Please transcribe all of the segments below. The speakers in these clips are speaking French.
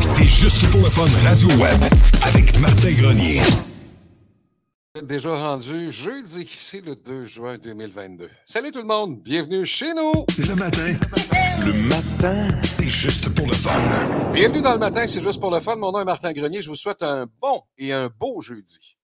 C'est juste pour le fun Radio Web avec Martin Grenier. Déjà rendu jeudi, c'est le 2 juin 2022. Salut tout le monde, bienvenue chez nous. Le matin, le matin, c'est juste pour le fun. Bienvenue dans le matin, c'est juste pour le fun. Mon nom est Martin Grenier. Je vous souhaite un bon et un beau jeudi.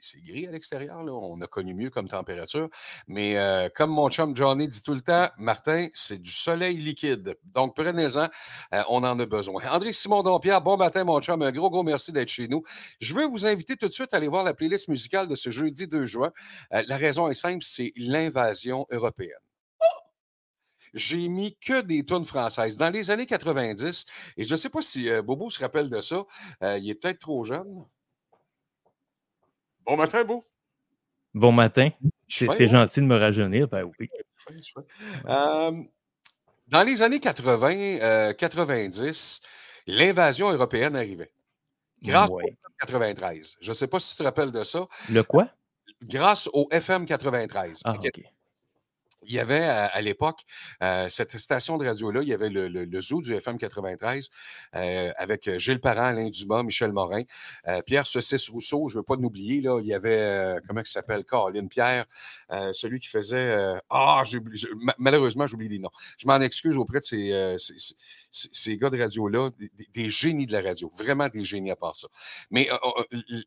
C'est gris à l'extérieur. On a connu mieux comme température. Mais euh, comme mon chum Johnny dit tout le temps, Martin, c'est du soleil liquide. Donc, prenez-en, euh, on en a besoin. André Simon Dompierre, bon matin, mon chum. Un gros, gros merci d'être chez nous. Je veux vous inviter tout de suite à aller voir la playlist musicale de ce jeudi 2 juin. Euh, la raison est simple, c'est l'invasion européenne. J'ai mis que des tunes françaises. Dans les années 90, et je ne sais pas si Bobo se rappelle de ça, il est peut-être trop jeune. Bon matin, Beau. Bon matin. C'est gentil de me rajeunir. Ben oui. Euh, dans les années 80, 90, euh, l'invasion européenne arrivait. Grâce au FM 93. Je ne sais pas si tu te rappelles de ça. Le quoi? Grâce au FM 93. Ah, OK il y avait à, l'époque euh, cette station de radio-là, il y avait le, zoo du FM 93 euh, avec Gilles Parent, Alain Dumas, Michel Morin, euh, Pierre Saucisse Rousseau, je ne veux pas l'oublier, là, il y avait, comment il s'appelle, Caroline Pierre, celui qui faisait, ah, malheureusement, j'oublie les noms. Je m'en excuse auprès de ces, ces gars de radio-là, des, génies de la radio, vraiment des génies à part ça. Mais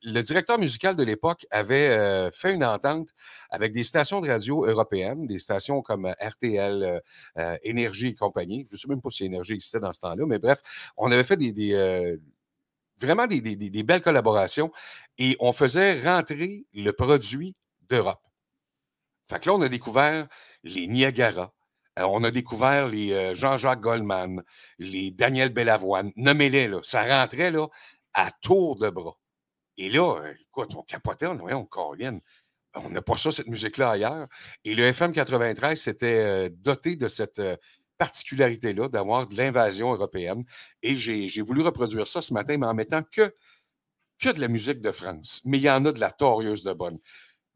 le directeur musical de l'époque avait fait une entente avec des stations de radio européennes, des stations comme euh, RTL, euh, euh, Énergie et compagnie. Je ne sais même pas si Énergie existait dans ce temps-là, mais bref, on avait fait des, vraiment des, des, belles collaborations et on faisait rentrer le produit d'Europe. Fait que là, on a découvert les Niagara, on a découvert les Jean-Jacques Goldman, les Daniel Bellavoine. Nommez-les, là. Ça rentrait là, à tour de bras. Et là, écoute, on capotait, on, on, on on n'a pas ça, cette musique-là ailleurs. Et le FM 93 s'était euh, doté de cette euh, particularité-là, d'avoir de l'invasion européenne. Et j'ai voulu reproduire ça ce matin, mais en mettant que, de la musique de France. Mais il y en a de la torieuse de bonne.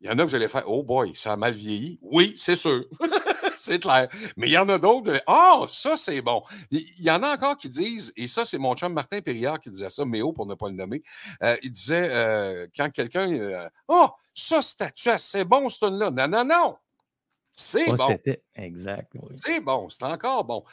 Il y en a vous allez faire Oh boy, ça a mal vieilli. Oui, c'est sûr. c'est clair. Mais il y en a d'autres. Ah, oh, ça, c'est bon. Il y en a encore qui disent, et ça, c'est mon chum Martin Périard qui disait ça, Méo pour ne pas le nommer. Euh, il disait quand quelqu'un. oh, ça, c'était assez bon, ce tune-là. Non, non, non. C'est bon. C'était exact. C'est bon, c'est encore bon.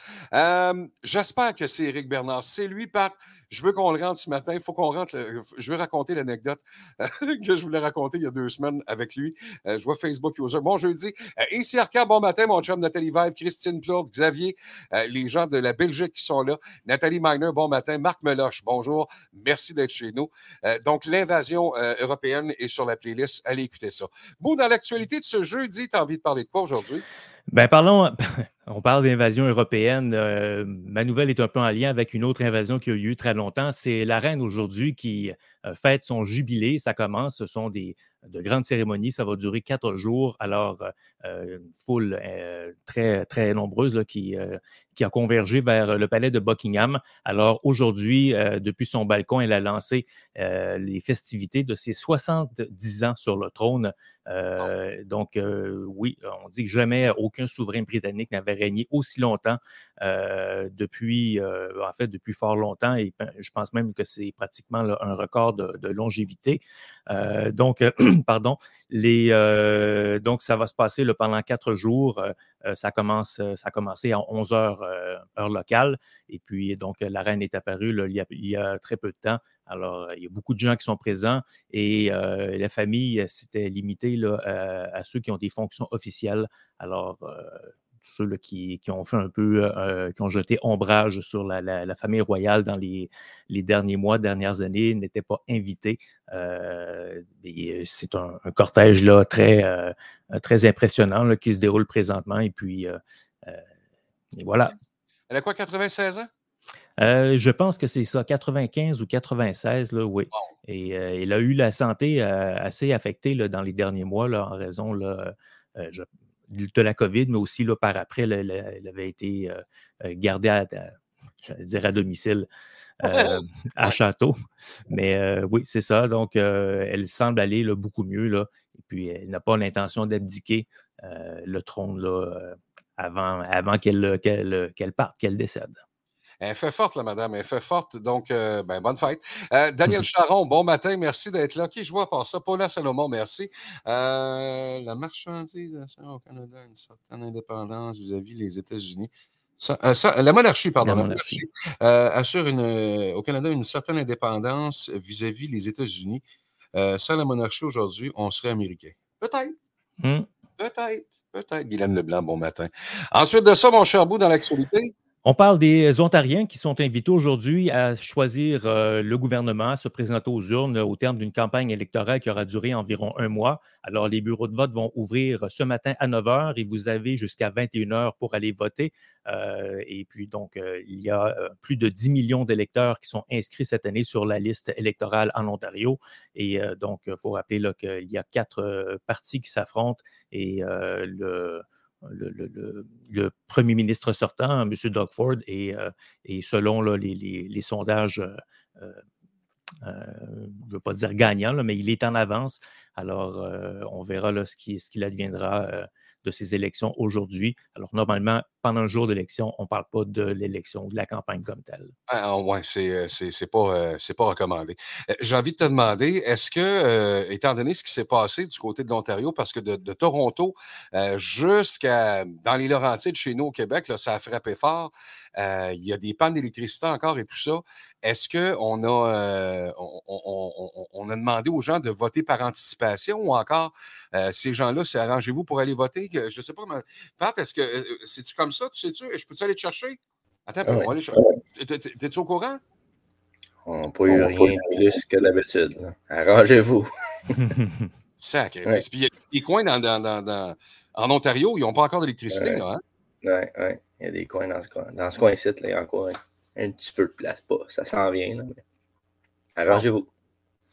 J'espère que c'est Eric Bernard. C'est lui, Pat. Je veux qu'on le rentre ce matin. Il faut qu'on rentre. Je veux raconter l'anecdote que je voulais raconter il y a deux semaines avec lui. Euh, je vois Facebook User. Bon jeudi. Euh, ici bon matin, mon chum Nathalie Vive, Christine Plourde, Xavier, euh, les gens de la Belgique qui sont là. Nathalie Miner, bon matin. Marc Meloche, bonjour. Merci d'être chez nous. donc, l'invasion européenne est sur la playlist. Allez écouter ça. Bon, dans l'actualité de ce jeudi, tu as envie de parler de quoi aujourd'hui? Ben, parlons. On parle d'invasion européenne. Euh, ma nouvelle est un peu en lien avec une autre invasion qui a eu très longtemps. C'est la reine aujourd'hui qui euh, fête son jubilé. Ça commence. Ce sont de grandes cérémonies. Ça va durer quatre jours. Alors, euh, une foule très, très nombreuse qui, qui a convergé vers le palais de Buckingham. Alors, aujourd'hui, depuis son balcon, elle a lancé les festivités de ses 70 ans sur le trône. donc, oui, on dit que jamais aucun souverain britannique n'avait régné aussi longtemps depuis, en fait, depuis fort longtemps. Et ben, je pense même que c'est pratiquement un record de, longévité. donc, pardon, les, donc ça va se passer pendant quatre jours. ça, commence, ça a commencé à 11 heures heure locale. Et puis, donc, la reine est apparue il, y a, très peu de temps. Alors, il y a beaucoup de gens qui sont présents et la famille s'était limitée à, ceux qui ont des fonctions officielles. Alors, ceux qui, ont fait un peu, euh, euh, qui ont jeté ombrage sur la, famille royale dans les, derniers mois, dernières années, n'étaient pas invités. Euh, c'est un, cortège là, très, très impressionnant qui se déroule présentement. Et puis, voilà. Elle a quoi, 96 ans? je pense que c'est ça, 95 ou 96, là, oui. Et elle a eu la santé assez affectée là, dans les derniers mois là, en raison, là, de la COVID, mais aussi là, par après, elle, avait été euh, euh, gardée à, dire à domicile euh, à Château. Mais oui, c'est ça. Donc, elle semble aller beaucoup mieux. Là, et puis, elle n'a pas l'intention d'abdiquer le trône là, avant, avant qu'elle parte, qu'elle décède. Elle fait forte, la madame. Elle fait forte. Donc, euh, ben, bonne fête. Euh, Daniel Charon, bon matin. Merci d'être là. Qui je vois par ça? Paula Salomon, merci. Euh, la marchandisation au Canada une certaine indépendance vis-à-vis des États-Unis. la monarchie, pardon, la monarchie, assure une, au Canada une certaine indépendance vis-à-vis des États-Unis. sans la monarchie aujourd'hui, on serait américain. Peut-être. Hmm. Peut-être. Peut-être. Guylaine Leblanc, bon matin. Ensuite de ça, mon cher bout dans l'actualité. On parle des Ontariens qui sont invités aujourd'hui à choisir euh, le gouvernement, à se présenter aux urnes au terme d'une campagne électorale qui aura duré environ un mois. Alors, les bureaux de vote vont ouvrir ce matin à 9 h et vous avez jusqu'à 21 h pour aller voter. Euh, et puis, donc, euh, il y a plus de 10 millions d'électeurs qui sont inscrits cette année sur la liste électorale en Ontario. Et donc, il faut rappeler qu'il y a quatre partis qui s'affrontent et le le, premier ministre sortant, M. Doug Ford, et, euh, selon les, sondages, euh, euh, je ne veux pas dire gagnant, mais il est en avance. Alors, on verra ce qu'il adviendra de ces élections aujourd'hui. Alors, normalement, pendant un jour d'élection, on ne parle pas de l'élection ou de la campagne comme telle. Ah, oui, c'est n'est euh, pas, euh, pas recommandé. Euh, j'ai envie de te demander, est-ce que, étant donné ce qui s'est passé du côté de l'Ontario, parce que de, Toronto jusqu'à dans les Laurentides, chez nous au Québec, là, ça a frappé fort. Il y a des pannes d'électricité encore et tout ça. Est-ce qu'on a, on, a demandé aux gens de voter par anticipation ou encore ces gens-là, c'est arrangez-vous pour aller voter? Je ne sais pas, Pat, est-ce que c'est-tu comme ça, tu sais-tu? Je peux-tu aller te chercher? Attends, ah on va aller chercher. T'es-tu au courant? On n'a pas eu rien plus que d'habitude. Arrangez-vous. Ouais. Puis il y a des coins dans, dans, dans, en Ontario, ils n'ont pas encore d'électricité, là. Hein? Oui, oui. Il y a des coins dans ce coin. Dans ce coin-ci, il y a encore un, petit peu de place. Pas. Ça s'en vient. Là, Arrangez-vous.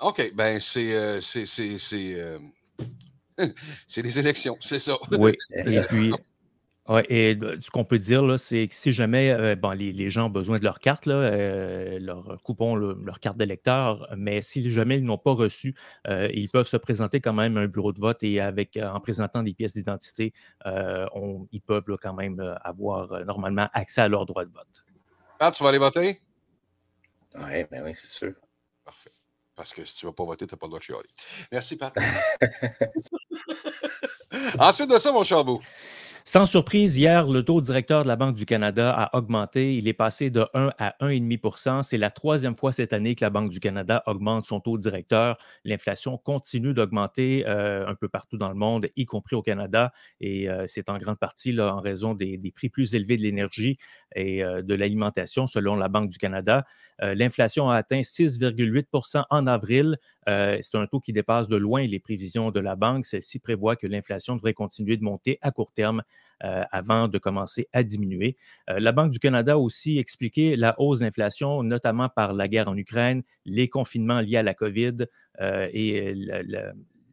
OK. Ben, c'est. Euh, c'est, c'est, c'est, euh... c'est des élections, c'est ça. Oui. Et puis, Ouais, et ce qu'on peut dire, c'est que si jamais euh, bon, les, gens ont besoin de leur carte, là, euh, leur coupon, leur carte d'électeur, mais si jamais ils n'ont pas reçu, euh, ils peuvent se présenter quand même à un bureau de vote et avec en présentant des pièces d'identité, ils peuvent quand même avoir normalement accès à leur droit de vote. Pat, tu vas aller voter? Oui, ben oui, c'est sûr. Parfait. Parce que si tu ne vas pas voter, tu n'as pas le droit de chialer. Merci, Pat. Ensuite de ça, mon charbon. Sans surprise, hier, le taux directeur de la Banque du Canada a augmenté. Il est passé de 1 à 1,5% C'est la troisième fois cette année que la Banque du Canada augmente son taux directeur. L'inflation continue d'augmenter euh, un peu partout dans le monde, y compris au Canada. Et euh, c'est en grande partie en raison des, prix plus élevés de l'énergie et euh, de l'alimentation, selon la Banque du Canada. L'inflation a atteint 6,8% en avril. C'est un taux qui dépasse de loin les prévisions de la Banque. Celle-ci prévoit que l'inflation devrait continuer de monter à court terme euh, avant de commencer à diminuer. Euh, la Banque du Canada a aussi expliqué la hausse d'inflation, notamment par la guerre en Ukraine, les confinements liés à la COVID euh,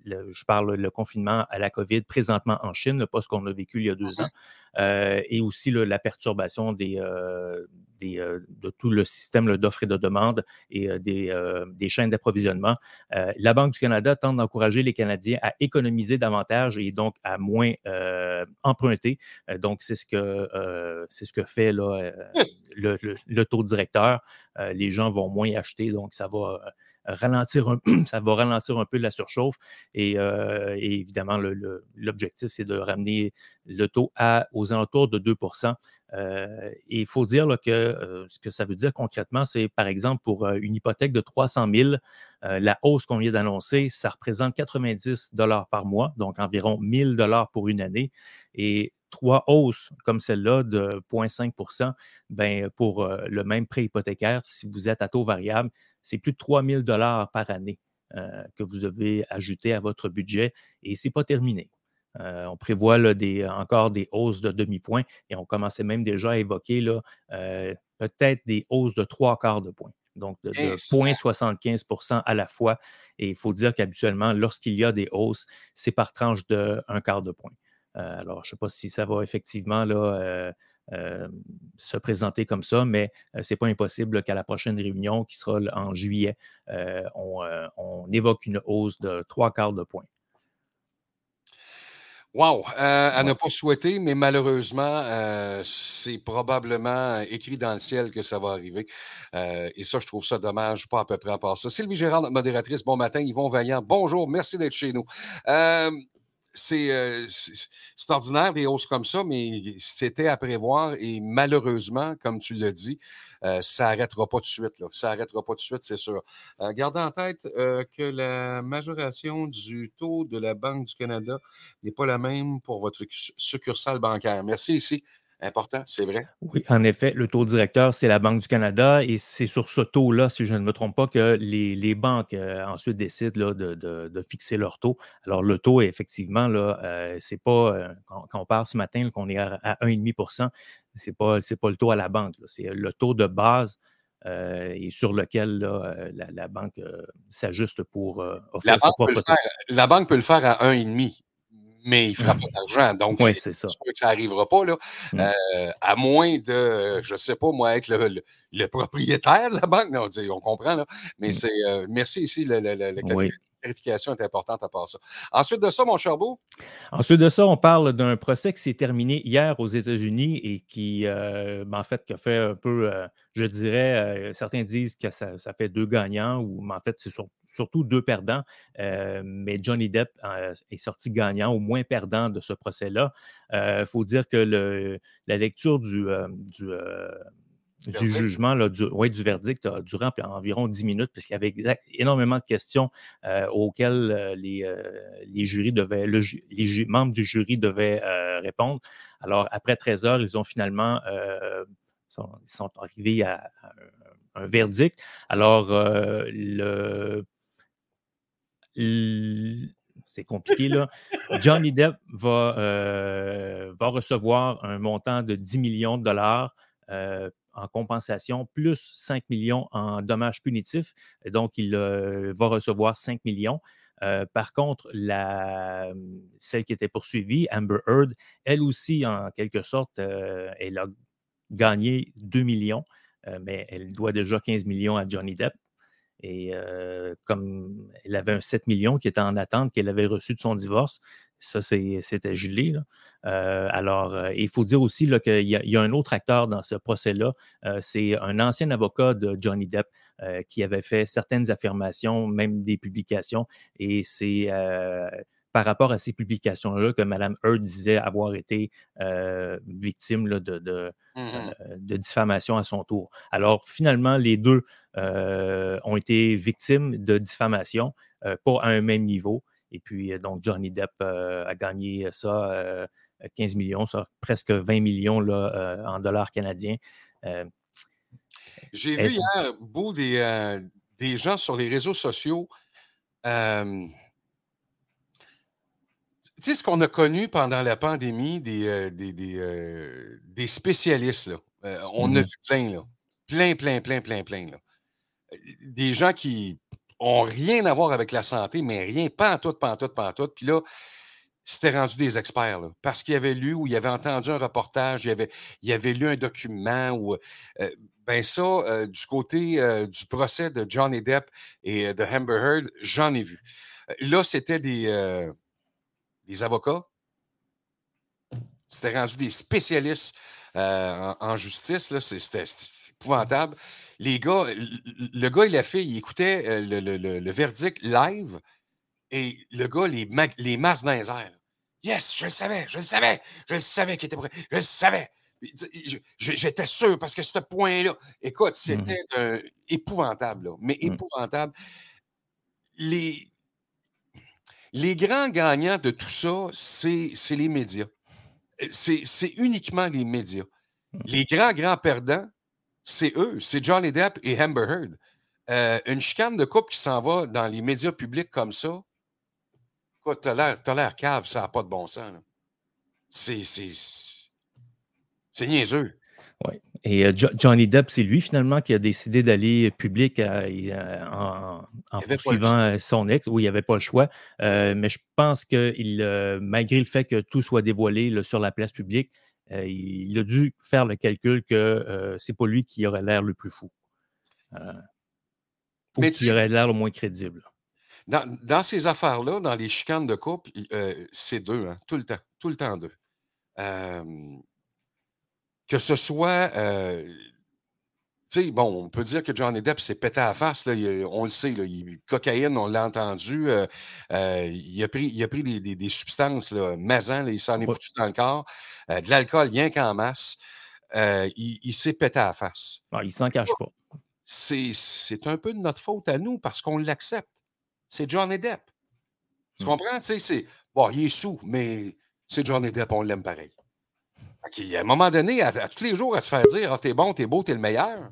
je parle le confinement à la COVID présentement en Chine, pas ce qu'on a vécu il y a deux ans, et aussi la perturbation des, euh, de tout le système d'offres et de demande et euh, euh, des, chaînes d'approvisionnement. la Banque du Canada tente d'encourager les Canadiens à économiser davantage et donc à moins emprunter. donc, c'est ce, que, c'est ce que fait là, le, taux directeur. les gens vont moins acheter, donc ça va ralentir un, ça va ralentir un peu la surchauffe. Et, évidemment, l'objectif, c'est de ramener le taux à, aux alentours de 2 et il faut dire que ce que ça veut dire concrètement, c'est par exemple pour une hypothèque de 300 000, la hausse qu'on vient d'annoncer, ça représente 90 dollars par mois, donc environ 1000 dollars pour une année. Et trois hausses comme celle-là de 0,5% ben, pour le même prêt hypothécaire, si vous êtes à taux variable, c'est plus de 3 000 par année que vous devez ajouter à votre budget et ce n'est pas terminé. on prévoit encore des hausses de demi-point et on commençait même déjà à évoquer peut-être des hausses de trois quarts de point donc de, 0,75% à la fois. Et il faut dire qu'habituellement, lorsqu'il y a des hausses, c'est par tranche de un quart de point. Euh, alors, je ne sais pas si ça va effectivement là, euh, euh, se présenter comme ça, mais ce n'est pas impossible qu'à la prochaine réunion, qui sera en juillet, on, évoque une hausse de trois quarts de point. Wow! à ne pas souhaiter, mais malheureusement, c'est probablement écrit dans le ciel que ça va arriver. et ça, je trouve ça dommage, pas à peu près à part ça. Sylvie Gérard, notre modératrice, bon matin. Yvon Vaillant, bonjour, merci d'être chez nous. Euh, c'est ordinaire des hausses comme ça, mais c'était à prévoir et malheureusement, comme tu l'as dit, euh, ça n'arrêtera pas de suite. Ça n'arrêtera pas de suite, c'est sûr. Euh, gardez en tête que la majoration du taux de la Banque du Canada n'est pas la même pour votre succursale bancaire. Merci ici important, c'est vrai. Oui, en effet, le taux directeur, c'est la Banque du Canada et c'est sur ce taux-là, si je ne me trompe pas, que les, banques euh, ensuite décident de, fixer leur taux. Alors, le taux, effectivement, là, euh, c'est pas, euh, quand, on parle ce matin qu'on est à, 1,5% c'est pas, pas le taux à la banque, c'est le taux de base et sur lequel la, banque s'ajuste pour offrir la banque, la banque peut le faire à 1,5 mais il ne fera pas d'argent. Donc, c'est ça. que ça n'arrivera pas, là, mmh. euh, à moins de, je ne sais pas, moi, être le, propriétaire de la banque. Non, on comprend, là, mais mmh. c'est, euh, merci ici, la, clarification est importante à part ça. Ensuite de ça, mon cher Beau? Ensuite de ça, on parle d'un procès qui s'est terminé hier aux États-Unis et qui, euh, ben, en fait, qui a fait un peu, je dirais, certains disent que ça, ça, fait deux gagnants, ou mais en fait, c'est sur, surtout deux perdants, euh, mais Johnny Depp euh, est sorti gagnant, au moins perdant de ce procès-là. Il euh, faut dire que la lecture du, jugement, du, du verdict a duré environ 10 minutes, puisqu'il y avait énormément de questions auxquelles les, jurys devaient, les membres du jury devaient répondre. Alors, après 13 heures, ils ont finalement sont, sont arrivés à, un verdict. Alors, le c'est compliqué, là. Johnny Depp va, euh, va recevoir un montant de 10 millions de dollars euh, en compensation, plus 5 millions en dommages punitifs. donc, il euh, va recevoir 5 millions. par contre, la, celle qui était poursuivie, Amber Heard, elle aussi, en quelque sorte, elle a gagné 2 millions, mais elle doit déjà 15 millions à Johnny Depp. Et comme elle avait un 7 millions qui était en attente, qu'elle avait reçu de son divorce, ça, c'était gelé. alors, il faut dire aussi qu'il y, y, a un autre acteur dans ce procès-là. c'est un ancien avocat de Johnny Depp qui avait fait certaines affirmations, même des publications. Et c'est par rapport à ces publications-là que Mme Heard disait avoir été victime de, mmh de, diffamation à son tour. Alors, finalement, les deux ont été victimes de diffamation, pas à un même niveau. Et puis, donc, Johnny Depp a gagné ça, 15 millions, ça, presque 20 millions là, en dollars canadiens. J'ai vu hier, beau des, des gens sur les réseaux sociaux tu sais, ce qu'on a connu pendant la pandémie, des, euh, des, euh, des, spécialistes, là. Euh, on a mmh vu plein, là. Plein, plein, plein, plein, plein, là. Des gens qui ont rien à voir avec la santé, mais rien, pas en tout, pas en tout, pas en tout. Puis là, c'était rendu des experts, parce qu'ils avaient lu ou ils avaient entendu un reportage, ils avaient, lu un document ou. ben ça, du côté du procès de Johnny Depp et de Amber Heard, j'en ai vu. Là, c'était des des avocats. C'était rendu des spécialistes euh, en, justice. Là, épouvantable. Les gars, le gars et la fille, ils écoutaient euh, le, verdict live et le gars, les, les masses dans les airs. Yes, je le savais, je le savais, je le savais qu'il était prêt, je le savais. J'étais sûr parce que ce point-là, écoute, Mmh. c'était épouvantable, mais Mmh. épouvantable. Les, les grands gagnants de tout ça, c'est les médias. Euh, c'est uniquement les médias. Mmh. Les grands, grands perdants, c'est eux, c'est Johnny Depp et Amber Heard. Euh, une chicane de couple qui s'en va dans les médias publics comme ça, tu t'as l'air cave, ça n'a pas de bon sens. C'est c'est niaiseux. Oui. Et euh, Johnny Depp, c'est lui finalement qui a décidé d'aller public euh, en, poursuivant euh, son ex. Oui, il n'y avait pas le choix. mais je pense que il, malgré le fait que tout soit dévoilé sur la place publique, il, a dû faire le calcul que c'est pas lui qui aurait l'air le plus fou. ou qui aurait l'air le moins crédible. Dans, ces affaires-là, dans les chicanes de couple, c'est deux, hein, tout le temps. Tout le temps deux que ce soit. Euh, sais, bon, on peut dire que Johnny Depp s'est pété à la face, là, on le sait, là, il, cocaïne, on l'a entendu, euh, euh, il a pris, il a pris des, des, substances là, il s'en est foutu dans le corps, de l'alcool rien qu'en masse, il, s'est pété à la face. Ah, il s'en cache pas. C'est un peu de notre faute à nous parce qu'on l'accepte. C'est Johnny Depp. Tu comprends? Tu sais, c'est. Bon, il est sous, mais c'est Johnny Depp, on l'aime pareil. À un moment donné, à, tous les jours, à se faire dire Ah, t'es bon, t'es beau, t'es le meilleur.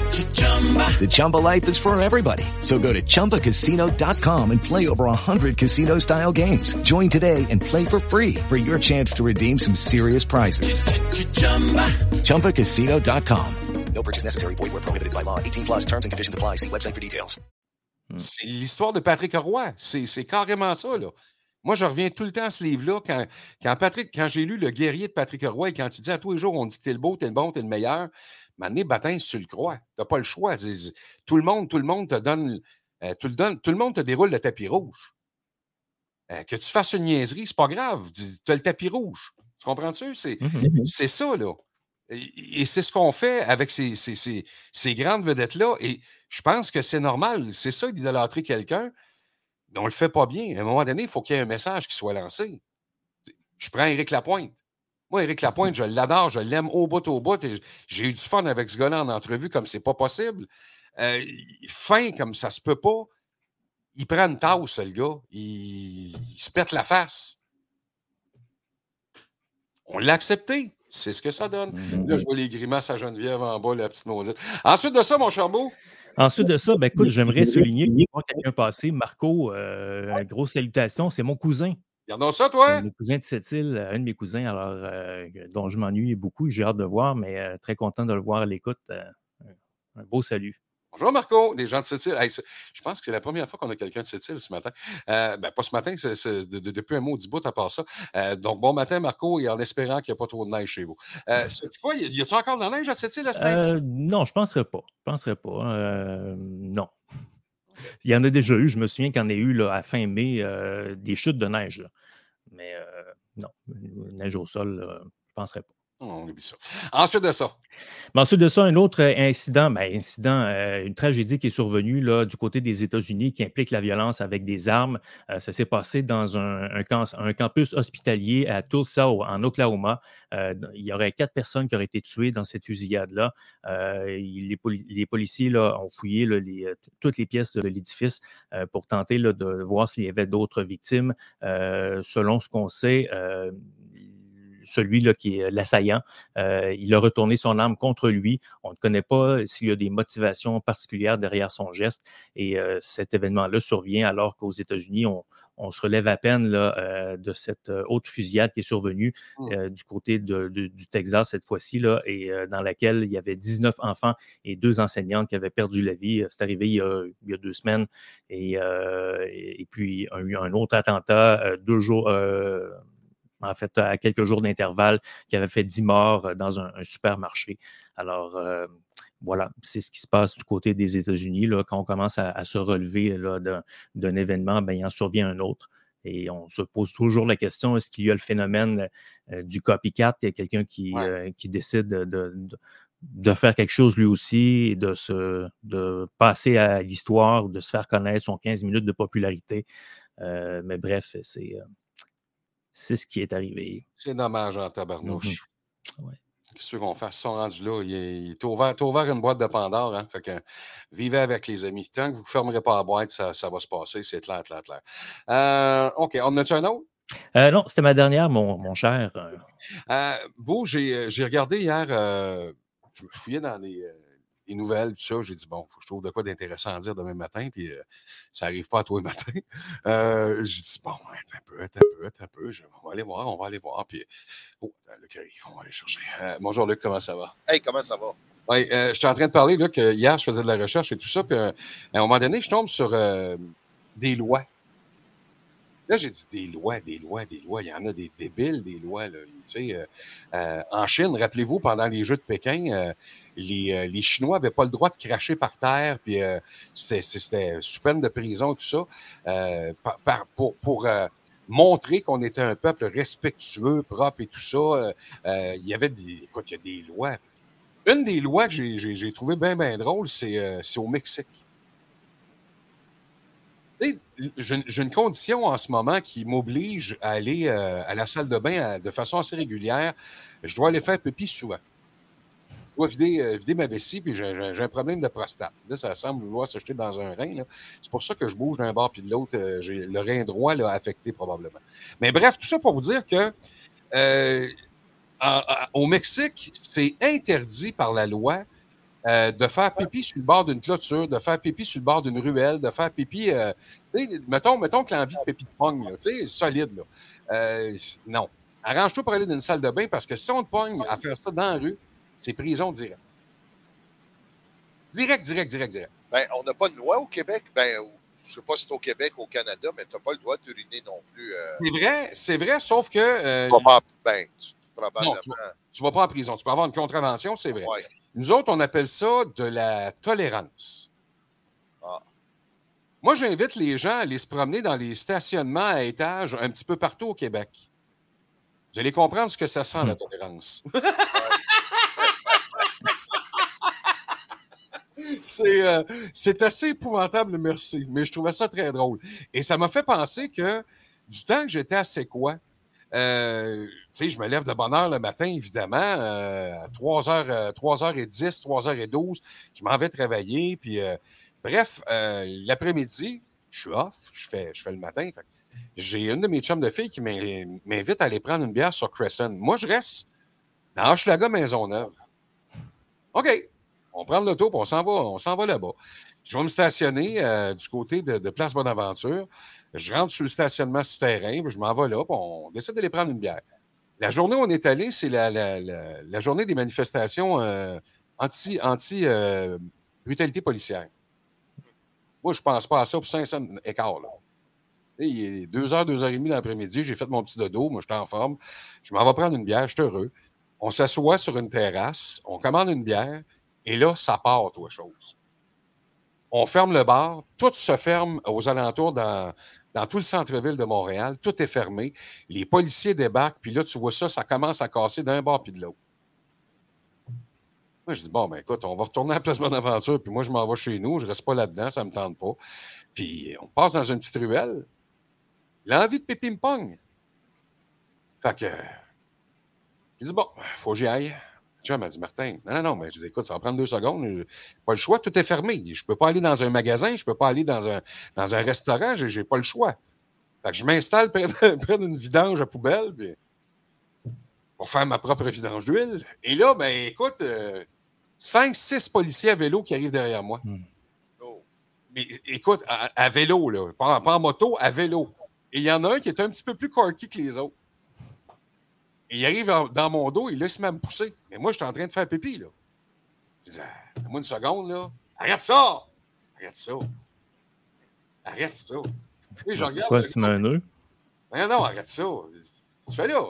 The Chumba life is for everybody. So go to ChumbaCasino.com and play over 100 casino style games. Join today and play for free for your chance to redeem some serious prizes. ChumbaCasino.com. No purchase necessary. Void where prohibited by law. 18 plus terms and conditions apply. See website for details. Hmm. C'est l'histoire de Patrick Roy. C'est carrément ça, là. Moi, je reviens tout le temps à ce livre-là. Quand, quand, Patrick, quand j'ai lu Le guerrier de Patrick Roy et quand il dit à tous les jours, on dit que t'es le beau, t'es le bon, t'es le meilleur, Maintenant, baptême, si tu le crois, tu n'as pas le choix. Tout le monde, tout le monde te donne, euh, tout, le tout le monde te déroule le tapis rouge. Euh, que tu fasses une niaiserie, c'est pas grave. Tu as le tapis rouge. Tu comprends-tu? C'est mmh ça, là. Et, c'est ce qu'on fait avec ces, ces, grandes vedettes-là. Et je pense que c'est normal. C'est ça d'idolâtrer quelqu'un. Mais on ne le fait pas bien. À un moment donné, il faut qu'il y ait un message qui soit lancé. Je prends Éric Lapointe. Moi, Éric Lapointe, je l'adore, je l'aime au bout, au bout. J'ai eu du fun avec ce gars-là en entrevue comme c'est pas possible. Euh, fin comme ça se peut pas. Il prend une tasse, le gars. Il, se pète la face. On l'a accepté. C'est ce que ça donne. Mm-hmm. Là, je vois les grimaces à Geneviève en bas, la petite maudite. Ensuite de ça, mon charbeau. Ensuite de ça, ben, écoute, j'aimerais souligner quelqu'un passé, Marco, euh, grosse salutation, c'est mon cousin. Regardons ça, toi. Cousin de cette île, un de mes cousins, alors, euh, dont je m'ennuie beaucoup, j'ai hâte de voir, mais euh, très content de le voir à l'écoute. Euh, un beau salut. Bonjour Marco, des gens de cette île. je pense que c'est la première fois qu'on a quelqu'un de cette île ce matin. ben, pas ce matin, c'est, depuis un mot du bout à part ça. donc, bon matin Marco, et en espérant qu'il n'y a pas trop de neige chez vous. c'est quoi, y a-t-il encore de la neige à cette île à Non, je ne penserais pas. Je penserais pas. non. Il y en a déjà eu, je me souviens qu'il y en a eu là, à fin mai des chutes de neige. Mais euh, non, neige au sol, je ne penserais pas. On oublie ça. Ensuite de ça. Ensuite de ça, un autre euh, incident, ben, incident, euh, une tragédie qui est survenue là, du côté des États-Unis qui implique la violence avec des armes. Euh, ça s'est passé dans un, un, camp- un campus hospitalier à Tulsa, en Oklahoma. Il y aurait quatre personnes qui auraient été tuées dans cette fusillade-là. Il- les, poli- les policiers ont fouillé toutes les pièces de l'édifice pour tenter de voir s'il y avait d'autres victimes. Selon ce qu'on sait, celui là, qui est l'assaillant, euh, il a retourné son arme contre lui. On ne connaît pas s'il y a des motivations particulières derrière son geste. Et euh, cet événement-là survient alors qu'aux États-Unis, on, on se relève à peine là, euh, de cette euh, autre fusillade qui est survenue Mm. euh, du côté de- de- du Texas cette fois-ci, là, et euh, dans laquelle il y avait 19 enfants et deux enseignantes qui avaient perdu la vie. C'est arrivé il y a, il y a deux semaines. Et, euh, et, puis, un, un autre attentat euh, deux jours, euh, en fait, à quelques jours d'intervalle, qui avait fait 10 morts euh, dans un, un supermarché. Alors, euh, voilà, c'est ce qui se passe du côté des États-Unis. là, Quand on commence à, à se relever d'un, événement, ben, il en survient un autre. Et on se pose toujours la question, est-ce qu'il y a le phénomène euh, du copycat? Il y a quelqu'un qui, Ouais. euh, qui décide de, de- de- de faire quelque chose lui aussi, et de, se, de passer à l'histoire, de se faire connaître son 15 minutes de popularité? Euh, mais bref, c'est, c'est ce qui est arrivé. C'est dommage en tabarnouche. Mhm. Ouais. Qu'est-ce qu'on fasse? Ils sont rendus là. Il, est- ouvert, une boîte de Pandore. Hein? Fait que vivez avec les amis. Tant que vous ne fermerez pas la boîte, ça, ça va se passer. C'est clair, clair, clair. Euh, OK. On en a-tu un autre? Euh, non, c'était ma dernière, mon, mon cher. euh, Beau, j'ai regardé hier, je me fouillais dans les, les nouvelles, tout ça. J'ai dit, bon, faut que je trouve de quoi d'intéressant à dire demain matin, puis euh, ça n'arrive pas à toi le matin. Euh, j'ai dit, bon, attends un peu, attends un peu, attends un peu. Je- on va aller voir, on va aller voir. Puis, oh, Luc arrive, on va aller chercher. Euh, bonjour Luc, comment ça va? Hey, comment ça va? Oui, euh, j'étais en train de parler, là, que hier, je faisais de la recherche et tout ça, puis euh, à un moment donné, je tombe sur euh, des lois. Là, j'ai dit des lois, des lois, des lois. Il y en a des débiles, des lois. Là. Tu sais, euh, euh, en Chine, rappelez-vous, pendant les Jeux de Pékin, euh, les, euh, les Chinois n'avaient pas le droit de cracher par terre, puis euh, c'était sous peine de prison, tout ça, euh, pour, montrer qu'on était un peuple respectueux, propre et tout ça. il y avait des, écoute, il y a des lois. Une des lois que j'ai- j'ai j'ai trouvé bien, bien drôle, c'est au Mexique. J'ai une condition en ce moment qui m'oblige à aller à la salle de bain de façon assez régulière. Je dois aller faire pipi souvent. Je dois vider, euh, vider ma vessie, puis j'ai un problème de prostate. Là, ça semble vouloir s'acheter dans un rein. C'est pour ça que je bouge d'un bord puis de l'autre. euh, j'ai le rein droit là, affecté probablement. Mais bref, tout ça pour vous dire que euh, au Mexique, c'est interdit par la loi de faire pipi sur le bord d'une clôture, de faire pipi sur le bord d'une ruelle, de faire pipi. mettons, que l'envie de pipi de pogne, solide. Non. Arrange-toi pour aller dans une salle de bain parce que si on te pogne à faire ça dans la rue, c'est prison direct. Direct, direct, direct, direct. Ben, on n'a pas de loi au Québec. Ben, je sais pas si c'est au Québec ou au Canada, mais tu n'as pas le droit d'uriner non plus. euh, C'est vrai, c'est vrai, sauf que euh, tu vas pas en- ben, tu- probablement. Non, tu vas pas en prison. Tu peux avoir une contravention, c'est vrai. Ouais. Nous autres, on appelle ça de la tolérance. Ah. Moi, j'invite les gens à aller se promener dans les stationnements à étages un petit peu partout au Québec. Vous allez comprendre ce que ça sent, la tolérance. C'est euh, c'est assez épouvantable, merci. Mais je trouvais ça très drôle. Et ça m'a fait penser que du temps que j'étais à C'est quoi, euh, je me lève de bonne heure le matin, évidemment, euh, à 3h, 3h10, 3h12, je m'en vais travailler. Puis, euh, bref, euh, l'après-midi, je suis off, je fais, je fais le matin. J'ai une de mes chums de filles qui m'in- m'invite à aller prendre une bière sur Crescent. Moi, je reste dans Hochelaga Maisonneuve. OK. On prend l'auto puis on s'en va, on là-bas. Je vais me stationner euh, du côté de, Place Bonaventure. Je rentre sur le stationnement souterrain, puis je m'en vais là, puis on décide d'aller prendre une bière. La journée où on est allé, c'est la, journée des manifestations euh, anti, anti euh, policière. Moi, je pense pas à ça pour 500 écarts. Il est 2h, 2h30 l'après-midi, j'ai fait mon petit dodo, moi, je suis en forme. Je m'en vais prendre une bière, je suis heureux. On s'assoit sur une terrasse, on commande une bière, et là, ça part, toi, chose. On ferme le bar, tout se ferme aux alentours dans, dans tout le centre-ville de Montréal, tout est fermé. Les policiers débarquent, puis là, tu vois ça, ça commence à casser d'un bord puis de l'autre. Moi, je dis, bon, ben écoute, on va retourner à la place Bonaventure, puis moi, je m'en vais chez nous, je reste pas là-dedans, ça me tente pas. Puis on passe dans une petite ruelle. Il a envie de pépi me pogne. Fait que, il dit, bon, faut que j'y aille. Tu m'a dit, Martin, non, non, non, mais je dis, écoute, ça va prendre deux secondes. Pas le choix, tout est fermé. Je ne peux pas aller dans un magasin, je ne peux pas aller dans un, dans un restaurant, je n'ai pas le choix. Fait que je m'installe près, d'une vidange à poubelle puis, pour faire ma propre vidange d'huile. Et là, ben écoute, euh, cinq, six policiers à vélo qui arrivent derrière moi. Hmm. Oh. Mais écoute, à, vélo, là, pas, pas en moto, à vélo. Et il y en a un qui est un petit peu plus corky que les autres il arrive dans mon dos, il laisse même pousser. Mais moi, je suis en train de faire pipi, là. Je dis, ah, donne-moi une seconde, là. Arrête ça! Arrête ça! Arrête ça! Et je regarde. Pourquoi tu mets un nœud? Non, non, arrête ça. Tu fais là?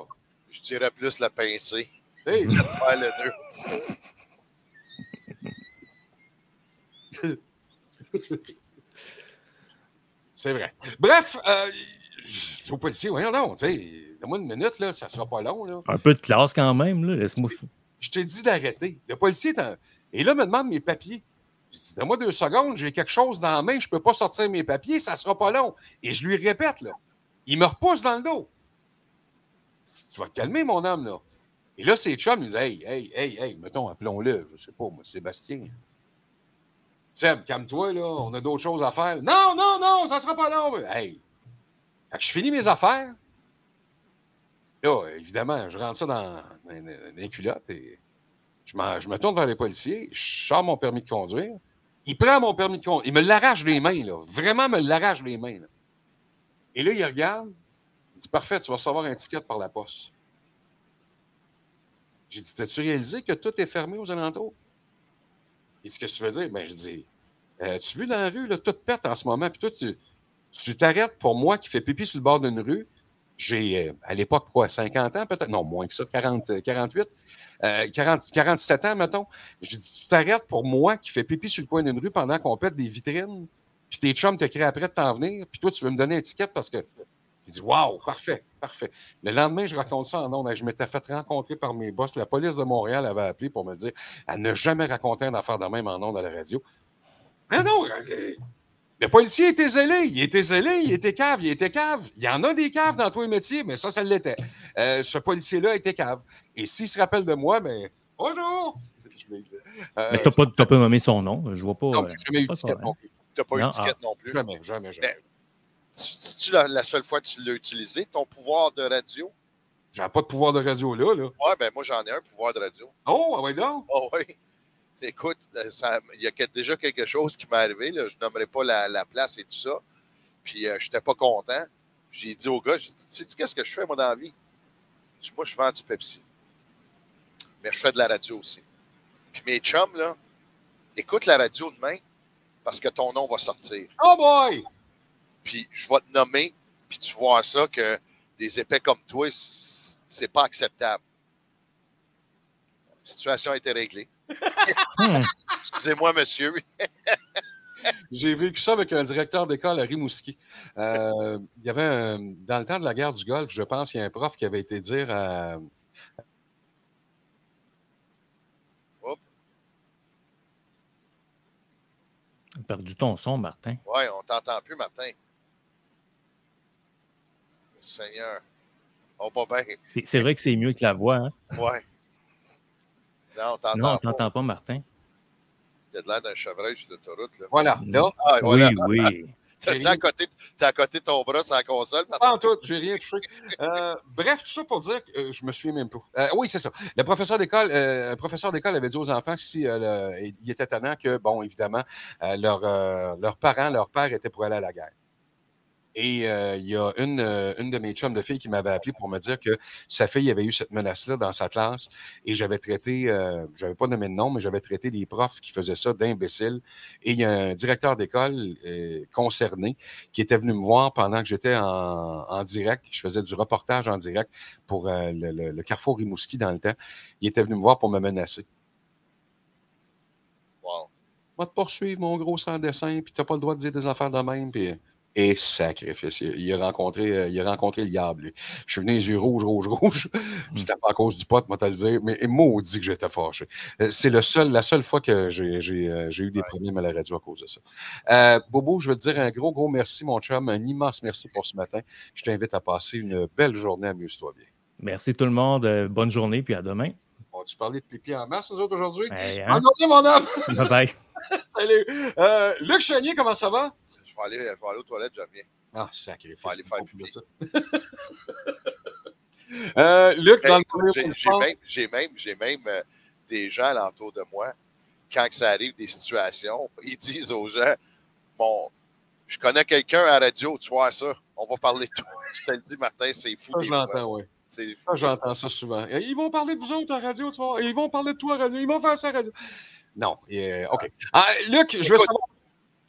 Je dirais plus la pincée. Tu sais, faire le nœud. C'est vrai. Bref, euh, c'est au policier, voyons non, tu sais Donne-moi une minute, là, ça ne sera pas long. Là. Un peu de classe quand même, là. Laisse-moi. Je t'ai dit d'arrêter. Le policier est en... Et là, me demande mes papiers. Je dis, donne-moi deux secondes, j'ai quelque chose dans la main, je ne peux pas sortir mes papiers, ça ne sera pas long. Et je lui répète, là. Il me repousse dans le dos. Tu vas te calmer, mon homme, là. Et là, c'est chums, il dit, hey, hey, hey, hey, mettons, appelons-le, je ne sais pas, moi, Sébastien. Seb, calme-toi, là, on a d'autres choses à faire. Non, non, non, ça ne sera pas long. Hey. Fait que je finis mes affaires. Là, évidemment, je rentre ça dans, les culottes et je, me tourne vers les policiers, je sors mon permis de conduire. Il prend mon permis de conduire. Il me l'arrache les mains, là. Vraiment me l'arrache les mains. Et là, il regarde. Il dit Parfait, tu vas recevoir un ticket par la poste. J'ai dit T'as-tu réalisé que tout est fermé aux alentours? Il dit Qu'est-ce que tu veux dire? Ben, je dis euh, Tu vu dans la rue, là, tout pète en ce moment. Puis toi, tu t'arrêtes pour moi qui fais pipi sur le bord d'une rue j'ai, euh, à l'époque, quoi, 50 ans peut-être? Non, moins que ça, 40, 48. 40, 47 ans, mettons. Je dis, tu t'arrêtes pour moi qui fais pipi sur le coin d'une rue pendant qu'on pète des vitrines, puis tes chums te créent après de t'en venir, puis toi, tu veux me donner une étiquette parce que. Il dit, waouh, parfait, parfait. Le lendemain, je raconte ça en ondes. Je m'étais fait rencontrer par mes boss. La police de Montréal avait appelé pour me dire, elle n'a jamais raconté une affaire de même en ondes à la radio. Mais non, euh, le policier était zélé, il était zélé, il était cave, il était cave. Il y en a des caves dans tous les métiers, mais ça, ça l'était. Euh, ce policier-là était cave. Et s'il se rappelle de moi, ben, bonjour! Euh, mais tu n'as pas, pas, nommé son nom, je vois pas. Non, j'ai jamais eu d'étiquette non plus. Tu n'as pas eu d'étiquette ah. non plus. Jamais, jamais, jamais. Ben, tu la, la, seule fois que tu l'as utilisé, ton pouvoir de radio? J'ai pas de pouvoir de radio là, là. Ouais, ben moi j'en ai un pouvoir de radio. Oh, ah ouais donc? Oh oui écoute, il y a déjà quelque chose qui m'est arrivé. Là, je nommerai pas la, place et tout ça. Puis euh, je n'étais pas content. J'ai dit au gars, j'ai dit, sais qu'est-ce que je fais, moi, dans la vie? Moi, je vends du Pepsi. Mais je fais de la radio aussi. Puis mes chums, là, écoute la radio demain parce que ton nom va sortir. Oh boy! Puis je vais te nommer, puis tu vois ça que des épais comme toi, c'est pas acceptable. La situation a été réglée. Hmm. Excusez-moi, monsieur. J'ai vécu ça avec un directeur d'école à Rimouski. Euh, il y avait dans le temps de la guerre du Golfe, je pense, il y a un prof qui avait été dire à. a perdu ton son, Martin. Oui, on t'entend plus, Martin. Seigneur. Oh, pas bien. C'est vrai que c'est mieux que la voix, hein? Oui. Non, on t'entend pas. Martin. Il y a de l'air d'un chevreuil sur l'autoroute. Voilà. Là. Ah, oui, oui. T'as à côté, à côté de ton bras sur la console? Pas en tout, j'ai rien touché. Euh, bref, tout ça pour dire que euh, je me souviens même pas. Euh, oui, c'est ça. Le professeur d'école, euh, professeur d'école avait dit aux enfants si il était étonnant que, bon, évidemment, leur, leurs parents, leur père était pour aller à la guerre. Et euh, il y a une, euh, une de mes chums de filles qui m'avait appelé pour me dire que sa fille avait eu cette menace-là dans sa classe et j'avais traité, euh, je n'avais pas nommé de nom, mais j'avais traité les profs qui faisaient ça d'imbéciles. Et il y a un directeur d'école concerné qui était venu me voir pendant que j'étais en, en, direct. Je faisais du reportage en direct pour le, le, Carrefour Rimouski dans le temps. Il était venu me voir pour me menacer. Wow. Va te poursuivre, mon gros sans dessin, puis tu n'as pas le droit de dire des affaires de même. Puis Et sacrifice. Il, il a rencontré, euh, il a rencontré le diable. lui. Je suis venu les yeux rouges, rouges, rouges. Puis C'était pas à cause du pot, moi, te le dire. Mais maudit que j'étais fâché. Euh, C'est le seul, la seule fois que j'ai euh, j'ai eu des problèmes à la radio à cause de ça. Euh, Bobo, je veux te dire un gros, gros merci, mon chum. Un immense merci pour ce matin. Je t'invite à passer une belle journée. Amuse-toi bien. Merci tout le monde. Bonne journée, puis à demain. On tu parler de pipi en masse, nous autres, aujourd'hui? Hey, hein? Bonne journée, mon homme! Bye bye. Salut! Euh, Luc Chenier, comment ça va? Je vais aller, je vais aller aux toilettes, je reviens. Ah, sacrifice. Faut aller faire plus ça. euh, Luc, dans le premier J'ai même, j'ai même, j'ai même euh, des gens alentour de moi, quand que ça arrive des situations, ils disent aux gens Bon, je connais quelqu'un à la radio, tu vois ça, on va parler de toi. Je te le dis, Martin, c'est fou. Ça, je l'entends, oui. Ça, j'entends ça souvent. Ils vont parler de vous autres à la radio, tu vois. Ils vont parler de toi à la radio. Ils vont faire ça à la radio. Non. euh, OK. Ah, Luc, je veux savoir.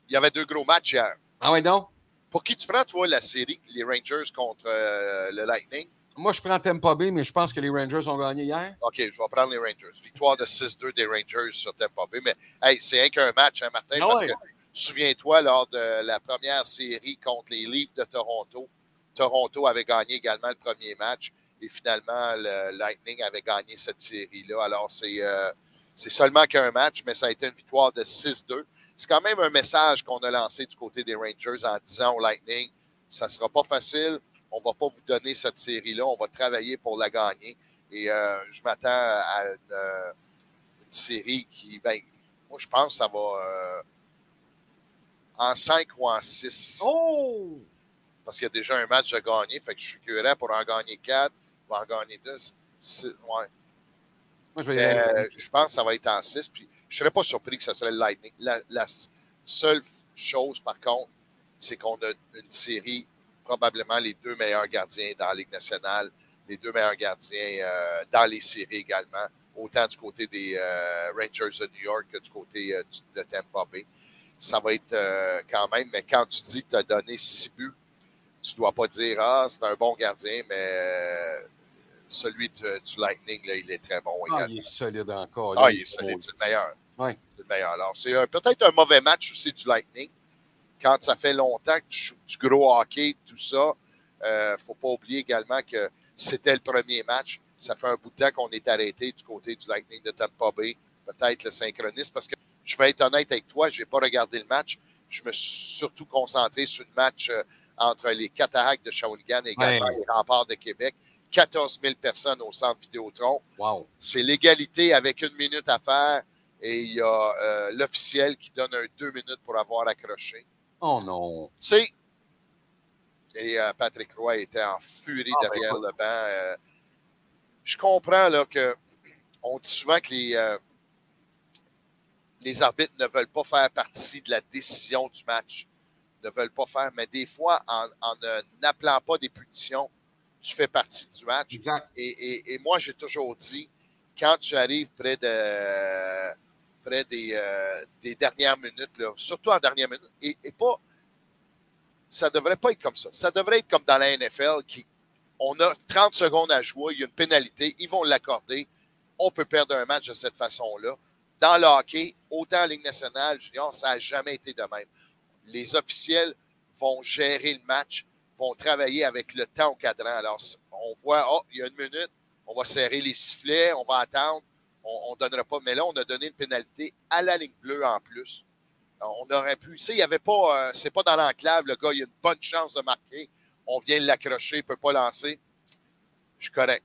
Il y avait deux gros matchs hier. Ah, ouais, non. Pour qui tu prends, toi, la série, les Rangers contre euh, le Lightning? Moi, je prends Tampa Bay, mais je pense que les Rangers ont gagné hier. OK, je vais prendre les Rangers. Victoire de 6-2 des Rangers sur Tampa Bay. Mais hey, c'est rien qu'un match, hein, Martin? Ah Parce ouais. que souviens-toi, lors de la première série contre les Leafs de Toronto, Toronto avait gagné également le premier match. Et finalement, le Lightning avait gagné cette série-là. Alors, c'est euh, c'est seulement qu'un match, mais ça a été une victoire de 6-2. C'est quand même un message qu'on a lancé du côté des Rangers en disant au Lightning, ça sera pas facile. On va pas vous donner cette série-là. On va travailler pour la gagner. Et euh, je m'attends à une, euh, une série qui, ben, moi, je pense que ça va euh, en 5 ou en 6. Oh! Parce qu'il y a déjà un match de gagner. Fait que je suis curieux pour en gagner 4, pour en gagner 2. Ouais. Moi, je vais y aller. Euh, je pense que ça va être en 6. Puis je ne serais pas surpris que ça serait le Lightning. La, seule chose, par contre, c'est qu'on a une série, probablement les deux meilleurs gardiens dans la Ligue nationale, les deux meilleurs gardiens euh, dans les séries également, autant du côté des euh, Rangers de New York que du côté euh, de Tampa Bay. Ça va être quand même, mais quand tu dis que tu as donné six buts, tu dois pas dire Ah, c'est un bon gardien, mais celui de- du Lightning, là, il est très bon Ah, il est solide encore. Ah, il est solide, c'est le meilleur. Ouais. C'est le meilleur. Alors, c'est peut-être un mauvais match aussi du Lightning. Quand ça fait longtemps que tu joues du gros hockey, tout ça, euh, faut pas oublier également que c'était le premier match. Ça fait un bout de temps qu'on est arrêté du côté du Lightning de Tampa Bay. Peut-être le synchronisme, parce que je vais être honnête avec toi, j'ai pas regardé le match. Je me suis surtout concentré sur le match euh, entre les Cataractes de Shawinigan et également Ouais. les Remparts de Québec. 14 000 personnes au centre Vidéotron Wow. c'est l'égalité avec une minute à faire et il y a euh, l'officiel qui donne un deux minutes pour avoir accroché. Oh non. C'est et euh, Patrick Roy était en furie Ah, ben, derrière le banc. Euh, je comprends là que on dit souvent que les les arbitres ne veulent pas faire partie de la décision du match, ne veulent pas faire, mais des fois en, n'appelant pas des punitions, tu fais partie du match. Exact. Et, et- et moi, j'ai toujours dit, quand tu arrives près de près des, euh, des dernières minutes, surtout en dernière minute, et, et pas. Ça devrait pas être comme ça. Ça devrait être comme dans la NFL, qui on a 30 secondes à jouer, il y a une pénalité, ils vont l'accorder. On peut perdre un match de cette façon-là. Dans le hockey, autant en Ligue nationale, junior, ça n'a jamais été de même. Les officiels vont gérer le match, vont travailler avec le temps au cadran. Alors, on voit, oh, il y a une minute, on va serrer les sifflets, on va attendre, on ne donnera pas. Mais là, on a donné une pénalité à la ligne bleue en plus. On aurait pu, tu sais, il n'y avait pas, euh, c'est pas dans l'enclave, le gars, il a une bonne chance de marquer. On vient l'accrocher, il ne peut pas lancer. Je suis correct.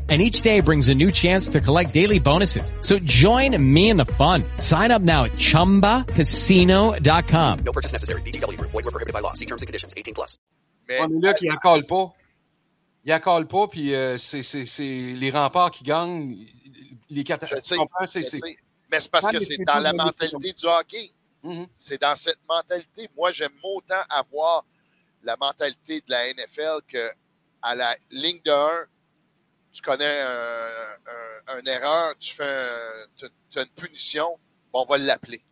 and each day brings a new chance to collect daily bonuses. So join me in the fun. Sign up now at ChumbaCasino.com. No purchase necessary. VGW Group. Void were prohibited by law. See terms and conditions. 18 plus. Mais, Ouais, mais là, il accole pas. Il accole pas, puis euh, c'est c'est- c'est les remparts qui gagnent. Les quatre. je sais, tu comprends? C'est- je c'est- sais. Mais c'est parce que c'est dans la mentalité du hockey. Mhm. C'est dans cette mentalité. Moi, j'aime autant avoir la mentalité de la NFL que à la ligne de 1, tu connais un, un- une erreur, tu fais un- tu as une punition, bon, on va l'appeler.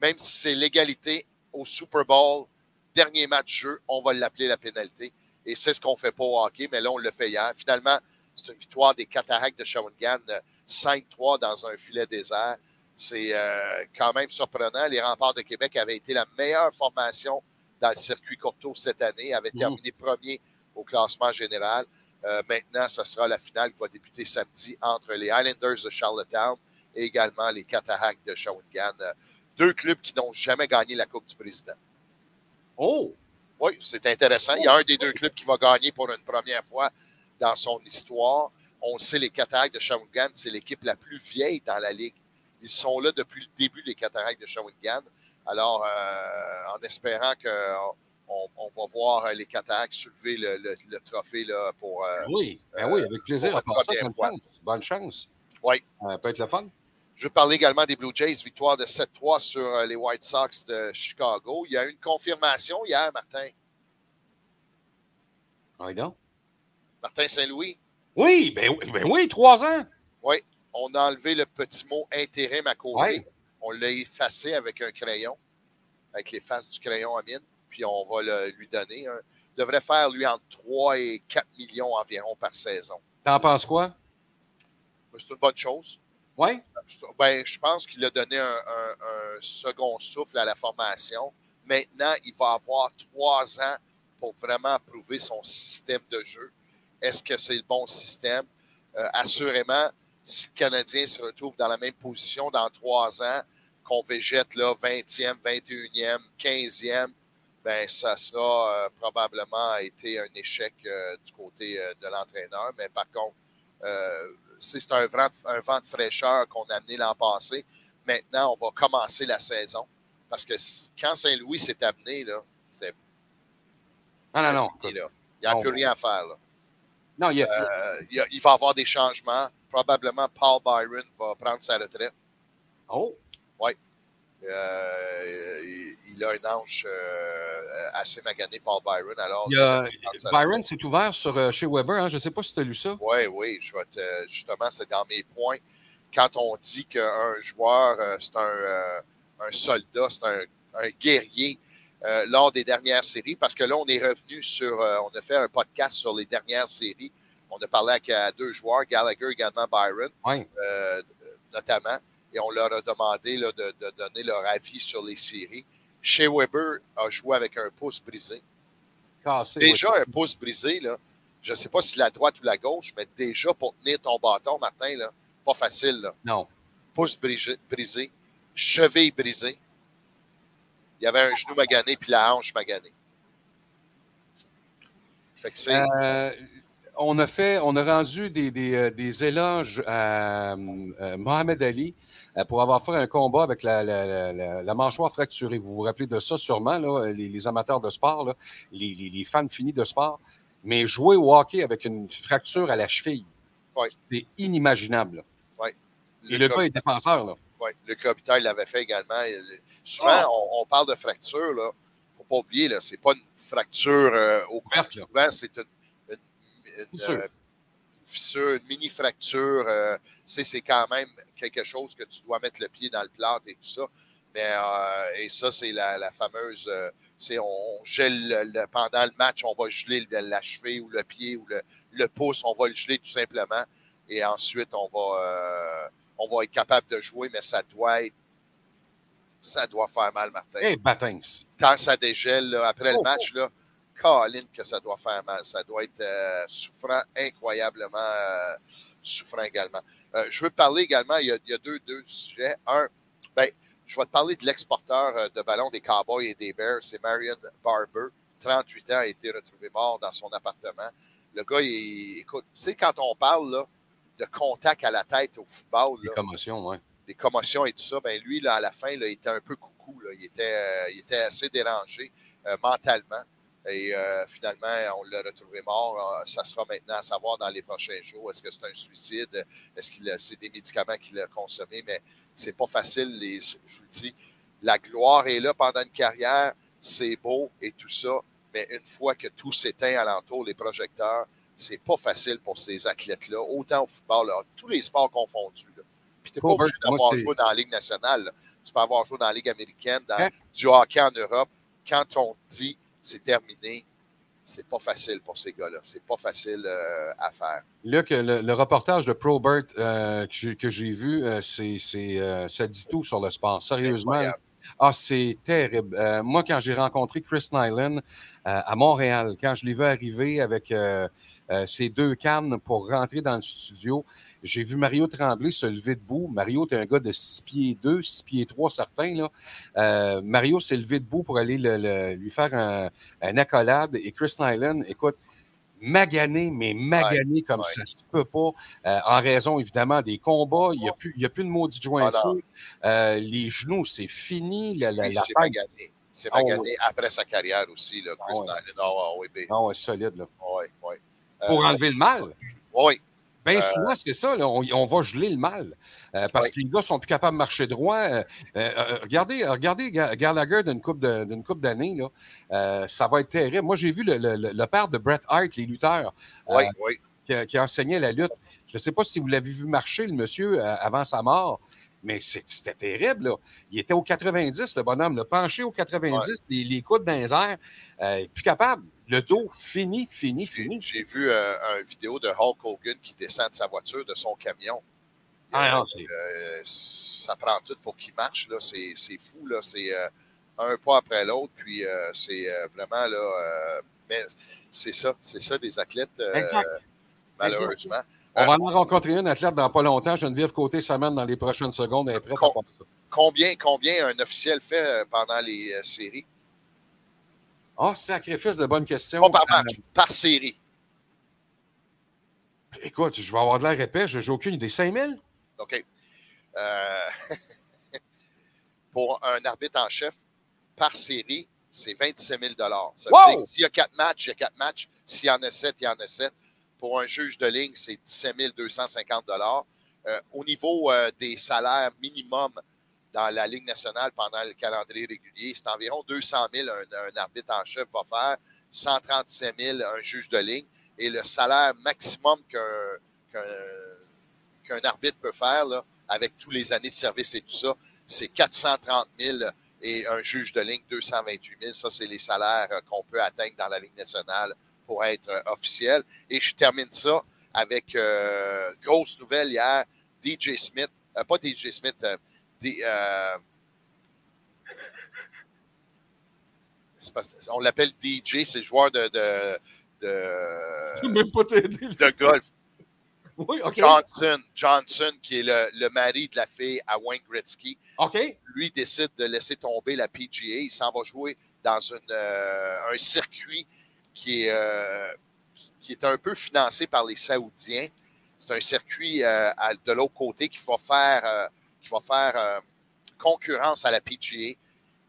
Même si c'est l'égalité au Super Bowl, dernier match jeu, on va l'appeler la pénalité. Et c'est ce qu'on fait pas au hockey, mais là, on le fait hier. Finalement, c'est une victoire des Cataractes de Shawinigan, euh, 5-3 dans un filet désert. C'est euh, quand même surprenant. Les remparts de Québec avaient été la meilleure formation dans le circuit Courtois cette année, avaient terminé premier au classement général. Euh, maintenant, ce sera la finale qui va débuter samedi entre les Highlanders de Charlottetown et également les Cataractes de Shawinigan. Euh, Deux clubs qui n'ont jamais gagné la Coupe du Président. Oh! Oui, c'est intéressant. Il y a un des deux clubs qui va gagner pour une première fois dans son histoire. On le sait, les Cataractes de Shawinigan, c'est l'équipe la plus vieille dans la Ligue. Ils sont là depuis le début, les Cataractes de Shawinigan. Alors, euh, en espérant qu'on on va voir les Cataractes soulever le, le- le trophée là, pour... euh, Oui, ben oui, avec plaisir. À part ça, première bonne fois. chance. Bonne chance. Oui. Euh, peut être le fun. Je veux parler également des Blue Jays, victoire de 7-3 sur euh, les White Sox de Chicago. Il y a eu une confirmation hier, Martin. Donc. Martin Saint-Louis, Oui, ben, oui, ben oui, trois ans. Oui, on a enlevé le petit mot intérim à côté. Oui. On l'a effacé avec un crayon, avec les faces du crayon à mine, puis on va le- lui donner. il devrait faire, lui, entre 3 et 4 millions environ par saison. T'en penses quoi? C'est une bonne chose. Oui? Ben, je pense qu'il a donné un, un- un second souffle à la formation. Maintenant, il va avoir trois ans pour vraiment prouver son système de jeu. Est-ce que c'est le bon système? Euh, assurément, si le Canadien se retrouve dans la même position dans trois ans, qu'on végète là 20e, 21e, 15e, ben ça sera euh, probablement été un échec euh, du côté euh, de l'entraîneur. Mais par contre, c'est un vent, un vent de fraîcheur qu'on a amené l'an passé. Maintenant, on va commencer la saison. Parce que quand Saint-Louis s'est amené, là, c'était Non, non, non. là. Il n'y a plus rien à faire. Là. Non, il y a. Il, y a- il va y avoir des changements. Probablement, Paul Byron va prendre sa retraite. Oh! Euh, il, il a un ange euh, assez magané, Paul Byron. Alors, a- Byron s'est ouvert sur, euh, chez Weber. Hein? Je ne sais pas si tu as lu ça. Oui, oui, je vais te- justement, c'est dans mes points. Quand on dit qu'un joueur, euh, c'est un, un soldat, c'est un, un guerrier euh, lors des dernières séries, parce que là, on est revenu sur, euh, on a fait un podcast sur les dernières séries. On a parlé avec euh, deux joueurs, Gallagher également Byron, Oui. euh, notamment, et on leur a demandé là, de, de donner leur avis sur les séries. Chez Weber a joué avec un pouce brisé. Cassé. Déjà, oui. un pouce brisé, là, je ne sais pas si la droite ou la gauche, mais déjà pour tenir ton bâton, Martin, là, pas facile. Là. Non. Pouce brisé, brisé, cheville brisée. Il y avait un genou magané puis la hanche maganée. Fait que c'est. Euh, on a fait, on a rendu des, des, euh, des éloges à euh, Mohamed Ali pour avoir fait un combat avec la, la, la- la- la mâchoire fracturée. Vous vous rappelez de ça sûrement, là, les, les amateurs de sport, là, les, les- les fans finis de sport. Mais jouer au hockey avec une fracture à la cheville, Ouais. c'est inimaginable. le Et le gars est défenseur. Là. Ouais, le Robitaille l'avait fait également. Souvent, Ah. on, on parle de fracture. Il ne faut pas oublier, ce n'est pas une fracture euh, au. Souvent, c'est une, une- euh, une fissure, une mini-fracture. euh, tu sais, c'est quand même quelque chose que tu dois mettre le pied dans le plâtre et tout ça. Mais, euh, et ça, c'est la, la fameuse euh, C'est on gèle le- le- pendant le match, on va geler le- la cheville ou le pied ou le, le pouce, on va le geler tout simplement. Et ensuite, on va, euh, on va être capable de jouer, mais ça doit être. Ça doit faire mal, Martin. Eh, Batins. Quand ça dégèle, là, après Oh, le match, là, Colin, que ça doit faire mal. Ça doit être euh, souffrant, incroyablement euh, souffrant également. Euh, je veux parler également, il y a, il y a deux, deux sujets. Un, ben, je vais te parler de l'exporteur de ballons des Cowboys et des Bears, c'est Marion Barber. 38 ans, a été retrouvé mort dans son appartement. Le gars, il, écoute, tu sais, quand on parle là, de contact à la tête au football, Les là, commotions, oui. des commotions et tout ça, ben lui, là, à la fin, là, il était un peu coucou. Là. Il, était, euh, il était assez dérangé euh, mentalement. Et euh, finalement, on l'a retrouvé mort. Euh, Ça sera maintenant à savoir dans les prochains jours. Est-ce que c'est un suicide? Est-ce que c'est des médicaments qu'il a consommés? Mais c'est pas facile. Les, je vous le dis, la gloire est là pendant une carrière. C'est beau et tout ça. Mais une fois que tout s'éteint alentour, les projecteurs, c'est pas facile pour ces athlètes-là, autant au football, là, tous les sports confondus. Là. Puis t'es pas obligé d'avoir joué dans la Ligue nationale. là. Tu peux avoir joué dans la Ligue américaine, dans Hein? du hockey en Europe. Quand on dit c'est terminé, c'est pas facile pour ces gars-là. C'est pas facile euh, à faire. Le, le reportage de Probert euh, que j'ai- vu, euh, c'est, euh, ça dit tout sur le sport. Sérieusement. Ah, c'est terrible. Euh, moi, quand j'ai rencontré Chris Nyland euh, à Montréal, quand je l'ai vu arriver avec euh, ses deux cannes pour rentrer dans le studio, j'ai vu Mario Tremblay se lever debout. Mario est un gars de 6 pieds 2, 6 pieds 3 certains. Là. Euh, Mario s'est levé debout pour aller le- le- lui faire un, un accolade. Et Chris Nyland, écoute, magané, mais magané comme ouais. ça se peut pas, euh, en raison évidemment des combats. Il n'y a, plus- il y a plus de maudit jointure. Euh, les genoux, c'est fini. La, la, Oui, la c'est magané. C'est Ah, magané après sa carrière aussi, là, Chris Ah. Nyland. Ah, ouais, oui, ben, Ah ouais, solide. Là. ouais, ouais. Pour enlever le mal. oui, Bien Euh, souvent, c'est ça. là, on, on va geler le mal. Euh, parce Oui. que les gars sont plus capables de marcher droit. Euh, regardez, regardez Ga- Gallagher d'une coupe d'années. ça va être terrible. Moi, j'ai vu le, le- le- le père de Bret Hart, les lutteurs, oui, oui. qui, qui enseignait la lutte. Je ne sais pas si vous l'avez vu marcher, le monsieur, avant sa mort. Mais c'était terrible. Là. Il était au 90, le bonhomme. Le penché au 90, les, les coudes dans les airs. euh, plus capable. Le dos fini, fini, fini. J'ai vu euh, une vidéo de Hulk Hogan qui descend de sa voiture, de son camion. Ah, non, Euh, c'est- euh, ça prend tout pour qu'il marche. là. C'est fou. là. C'est euh, un pas après l'autre. Puis c'est vraiment là. mais c'est ça. C'est ça des athlètes, Exact. malheureusement. On va en rencontrer une athlète dans pas longtemps. Geneviève Côté s'amène dans les prochaines secondes. Elle est prête à ça. Combien, combien un officiel fait pendant les séries? Ah, sacrifice de bonne question. Pas par Euh, match, par série. écoute, je vais avoir de l'air épais. Je n'ai aucune idée. 5 000? OK. Euh, pour un arbitre en chef, par série, c'est 27 000 Ça veut Wow! dire que s'il y a quatre matchs, il y a quatre matchs. S'il y en a sept, il y en a sept. Pour un juge de ligne, c'est 17 250 euh, Au niveau euh, des salaires minimums dans la Ligue nationale pendant le calendrier régulier, c'est environ 200 000 un, un arbitre en chef va faire, 137 000 un juge de ligne. Et le salaire maximum qu'un arbitre peut faire, là, avec tous les années de service et tout ça, c'est 430 000 et un juge de ligne 228 000. Ça, c'est les salaires euh, qu'on peut atteindre dans la Ligue nationale pour être euh, officiel. Et je termine ça avec euh, grosse nouvelle hier. DJ Smith, pas DJ Smith, Euh, pas- on l'appelle DJ, c'est le joueur de, de, Je peux de, même pas t'aider. de golf. Oui, OK. Johnson, Johnson, qui est le, le mari de la fille à Wayne Gretzky, OK. lui décide de laisser tomber la PGA. Il s'en va jouer dans une, euh, un circuit qui est, euh, qui est un peu financé par les Saoudiens. C'est un circuit euh, à- de l'autre côté qui va faire, qui va faire euh, concurrence à la PGA.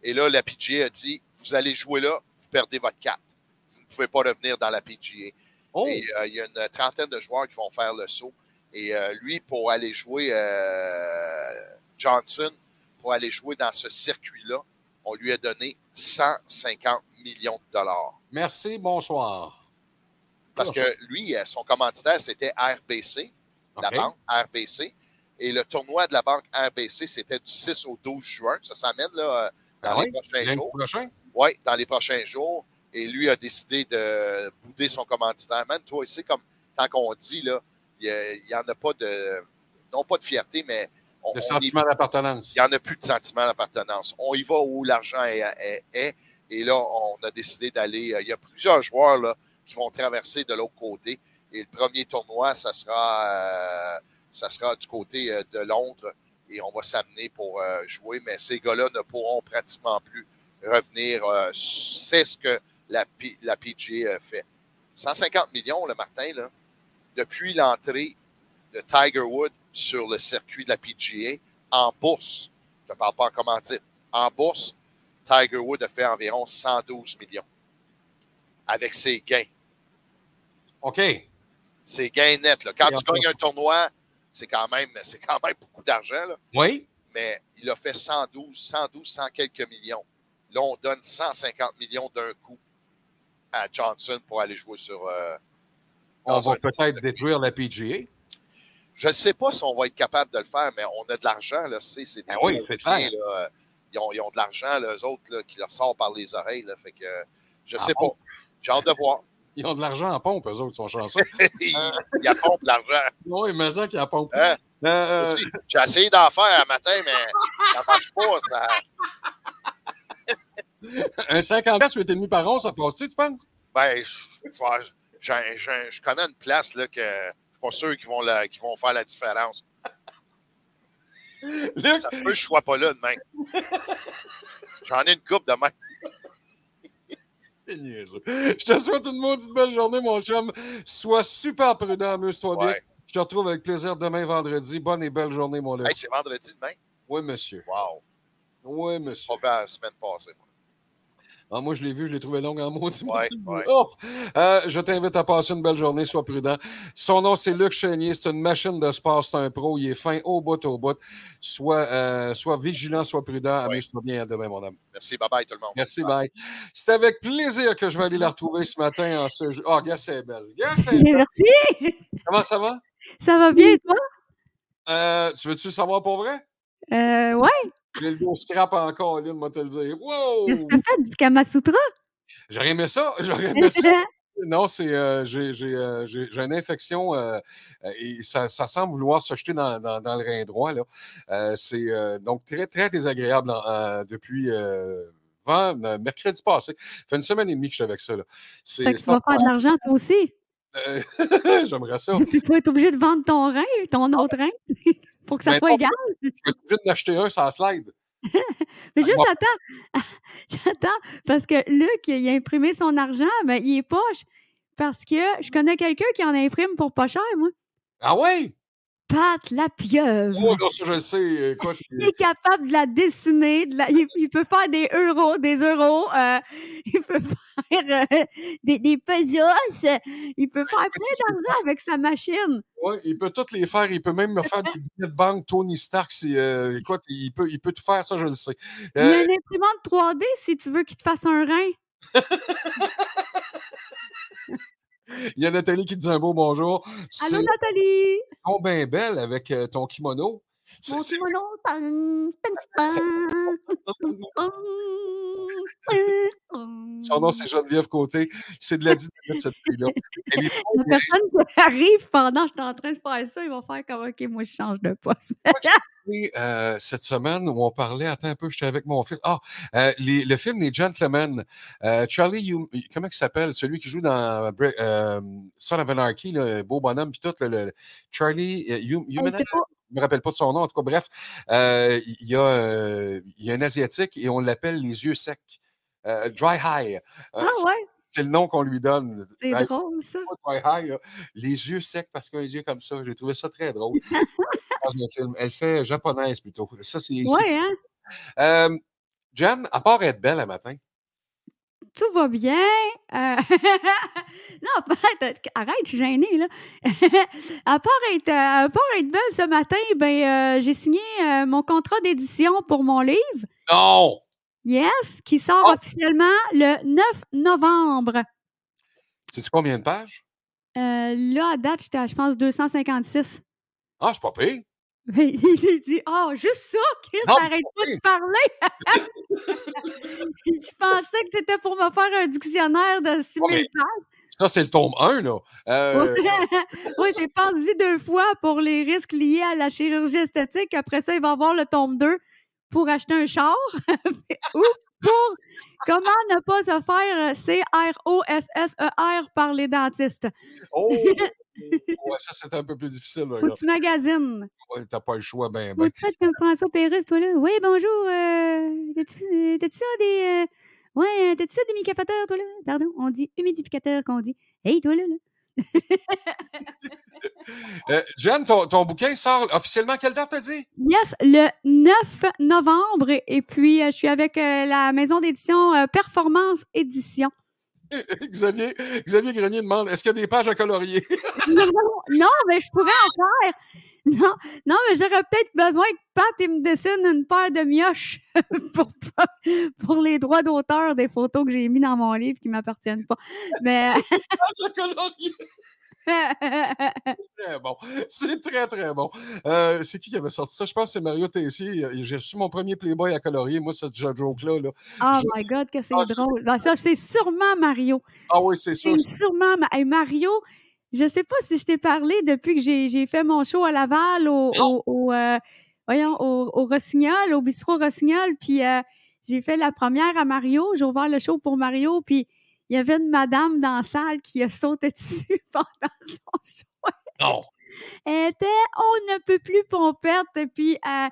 Et là, la PGA a dit, vous allez jouer là, vous perdez votre carte. Vous ne pouvez pas revenir dans la PGA. Oh, Et euh, il y a une trentaine de joueurs qui vont faire le saut. Et euh, lui, pour aller jouer, Johnson, pour aller jouer dans ce circuit-là, on lui a donné 150 millions de dollars. merci, bonsoir. Parce que lui, son commanditaire, c'était RBC, la banque RBC. Et le tournoi de la banque RBC, c'était du 6 au 12 juin. Ça s'amène là, euh, dans Ah les oui? prochains jours. prochain? Oui, dans les prochains jours. Et lui a décidé de bouder son commanditaire. Même toi, c'est comme tant qu'on dit, là, il n'y en a pas de. Non pas de fierté, mais. On, Le on sentiment d'appartenance. il n'y en a plus de sentiment d'appartenance. On y va où l'argent est, est- est. Et là, on a décidé d'aller. euh, Il y a plusieurs joueurs là, qui vont traverser de l'autre côté. Et le premier tournoi, ça sera, euh, ça sera du côté euh, de Londres. Et on va s'amener pour euh, jouer. Mais ces gars-là ne pourront pratiquement plus revenir. euh, C'est ce que la, P- la PGA a fait. 150 millions, le Martin, là, depuis l'entrée de Tiger Woods sur le circuit de la PGA en bourse. Je ne parle pas en commandite. En bourse, Tiger Woods a fait environ 112 millions avec ses gains. OK. Ses gains nets. là. Quand Et tu gagnes un tournoi, c'est quand même, c'est quand même beaucoup d'argent. là. Oui. Mais il a fait 112, 112, 100 quelques millions. Là, on donne 150 millions d'un coup à Johnson pour aller jouer sur. euh, On va peut-être détruire la PGA. Je ne sais pas si on va être capable de le faire, mais on a de l'argent. là. C'est c'est des Ben oui, c'est clair. là. Ils ont, ils ont de l'argent, eux autres, là, qui leur sort par les oreilles. Là. Fait que je Ah sais bon? pas. J'ai hâte de voir. Ils ont de l'argent en pompe, eux autres, ils sont chanceux. il, il apporte de l'argent. oui, mais ça qui en pompe. Hein? Euh, Aussi, J'ai essayé d'en faire un matin, mais ça marche pas. Ça... un 50 piastres, 8,5 par an, ça passe-tu, tu penses? Ben, je, connais une place là, que je suis pas sûr qu'ils vont, la- vont faire la différence. Luc, Ça peut que je sois pas là demain. J'en ai une coupe demain. Je te souhaite une maudite belle journée, mon chum. Sois super prudent, amuse-toi bien. Je te retrouve avec plaisir demain vendredi. Bonne et belle journée, mon Luc. Hey, c'est vendredi demain. Oui, monsieur. Wow. Oui, monsieur. Pas la semaine passée. moi. Ah, moi, je l'ai vu, je l'ai trouvé long en maudit. Ouais, maudit. ouais. Ouf! Euh, je t'invite à passer une belle journée, sois prudent. Son nom, c'est Luc Chénier. C'est une machine de sport, c'est un pro. Il est fin au bout, au bout. Sois, euh, sois vigilant, sois prudent. Ouais. Amuse-toi bien à demain, mon homme. Merci. Bye bye tout le monde. Merci, bye. C'est avec plaisir que je vais aller la retrouver ce matin en ce jour. Ah, gars, c'est belle. Gars, c'est belle. Merci. Comment ça va? Ça va bien, toi? Euh, tu veux-tu le savoir pour vrai? Euh, ouais. J'ai le dos scrap encore, Lynn, moi te le dire. Wow! Qu'est-ce que tu fait du Kamasutra? J'aurais aimé ça. J'aurais aimé ça. Non, c'est euh, j'ai j'ai, euh, j'ai- j'ai une infection euh, et ça, ça semble vouloir se jeter dans, dans- dans le rein droit. Là. C'est donc très, très désagréable en- en- depuis vend- mercredi passé. Ça fait une semaine et demie que je suis avec ça. Là. C'est, Fait que tu vas faire de l'argent, toi aussi. J'aimerais ça. Puis tu vas être obligé de vendre ton rein, ton autre rein, pour que ça Ben soit égal. Je vais être obligé un sans slide. Mais juste attends. J'attends. Parce que Luc, il a imprimé son argent, ben, il est poche. Parce que je connais quelqu'un qui en imprime pour pas cher, moi. Ah ouais? Pat la pieuvre. Oh, non, ça, je le sais. Écoute, Il est capable de la dessiner. de la- il, il peut faire des euros, des euros. euh, il peut faire euh, des, des pesos. Il peut faire plein d'argent avec sa machine. ouais, il peut toutes les faire. Il peut même me faire des billets de banque Tony Stark. si, euh, écoute, il peut, il peut tout faire, ça, je le sais. Il y a Euh, une imprimante 3D si tu veux qu'il te fasse un rein. Il y a Nathalie qui dit un beau bonjour. Allô, Nathalie! donc bien belle avec euh, ton kimono. Son nom, c'est Geneviève Côté. C'est de la dynamite, cette fille-là. La personne qui arrive pendant que je suis en train de faire ça, il va faire comme OK, moi je change de poste. Euh, cette semaine où on parlait, attends un peu, j'étais avec mon fils. Ah, euh, les- le film Les Gentlemen. Euh, Charlie, Hum- comment il s'appelle? Celui qui joue dans Son of Anarchy, le beau bonhomme, puis tout. le- le- Charlie euh, Hum- pas. Je me rappelle pas de son nom, en tout cas, bref, euh, il y, a, euh, il y a un Asiatique et on l'appelle les yeux secs. Euh, dry High. Ah c'est- ouais, c'est le nom qu'on lui donne. c'est Dry- drôle ça. Dry High, là. Les yeux secs parce qu'il a les yeux comme ça. J'ai trouvé ça très drôle. dans un film. Elle fait japonaise plutôt. Ça, c'est. Ouais, hein? Jen, à part être belle un matin, Tout va bien. Euh, non. Arrête, je suis gênée, là. à, part être, euh, à part être belle ce matin, ben, euh, j'ai signé euh, mon contrat d'édition pour mon livre. non! Yes, qui sort Oh! officiellement le 9 novembre. Sais-tu combien de pages? Là, à date, je pense, 256. Ah, c'est pas pire. Mais il dit Ah, juste ça, Chris, Non, t'arrêtes pas de parler. Je pensais que t'étais pour me faire un dictionnaire de 6000 mais- pages. Ça, c'est le tome 1, là. Euh, oui, c'est pense-y deux fois pour les risques liés à la chirurgie esthétique. Après ça, il va avoir le tome 2 pour acheter un char ou pour? Comment ne pas se faire C-R-O-S-S-E-R E par les dentistes? oh! Ouais, ça, c'est un peu plus difficile. là, Faut que tu magasines. Ouais, T'as pas le choix, ben, ben. tu comme François Pérusse, toi là. Oui, bonjour. Euh, T'as-tu euh, t'as-tu ça des. euh, ouais, euh, t'as-tu ça des humidificateurs, toi là? Pardon, on dit humidificateur qu'on dit. Hey, toi là, là. Euh, Jeanne, ton, ton bouquin sort officiellement quelle date, t'as dit? Yes, le 9 novembre. Et, puis, je suis avec la maison d'édition Performance Édition. Xavier, Xavier Grenier demande est-ce qu'il y a des pages à colorier? Non, non, mais je pourrais en faire. Non, non mais j'aurais peut-être besoin que Pat il me dessine une paire de mioches pour, pour les droits d'auteur des photos que j'ai mis dans mon livre qui ne m'appartiennent pas. Mais pages à colorier! Très bon. C'est très, très bon. Euh, c'est qui qui avait sorti ça? Je pense que c'est Mario Tessier. J'ai reçu mon premier Playboy à colorier. Moi, cette joke-là. Là. oh Je- my God, que c'est Ah, drôle. Ben, ça, c'est sûrement Mario. Ah oui, c'est sûr. C'est sûrement hey, Mario. Je sais pas si je t'ai parlé depuis que j'ai j'ai fait mon show à Laval au, au, au, euh, voyons, au, au Rossignol, au bistrot Rossignol. Puis euh, j'ai fait la première à Mario. J'ai ouvert le show pour Mario. Puis il y avait une madame dans la salle qui a sauté dessus pendant son show. Non. Elle était, on ne peut plus pompette. Puis elle,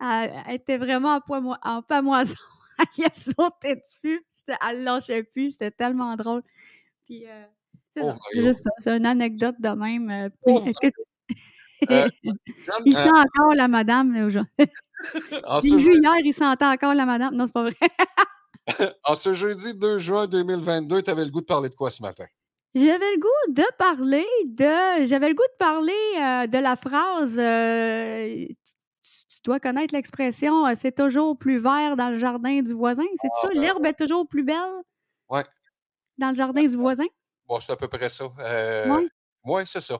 elle- elle était vraiment en, en pamoison. elle a sauté dessus. Elle ne lâchait plus. C'était tellement drôle. Puis, euh, c'est Mario. juste ça. C'est une anecdote de même. euh, Euh, il sent encore la madame. aujourd'hui. euh, en, J'ai vu hier, il sentait encore la madame. Non, c'est pas vrai. En ce jeudi 2 juin 2022, tu avais le goût de parler de quoi ce matin? J'avais le goût de parler de. J'avais le goût de parler euh, de la phrase. euh, tu, tu dois connaître l'expression euh, c'est toujours plus vert dans le jardin du voisin. C'est Ah, ça? ben L'herbe est toujours plus belle? Ouais. dans le jardin du voisin? Bon, c'est à peu près ça. Euh, Oui. ouais, c'est ça.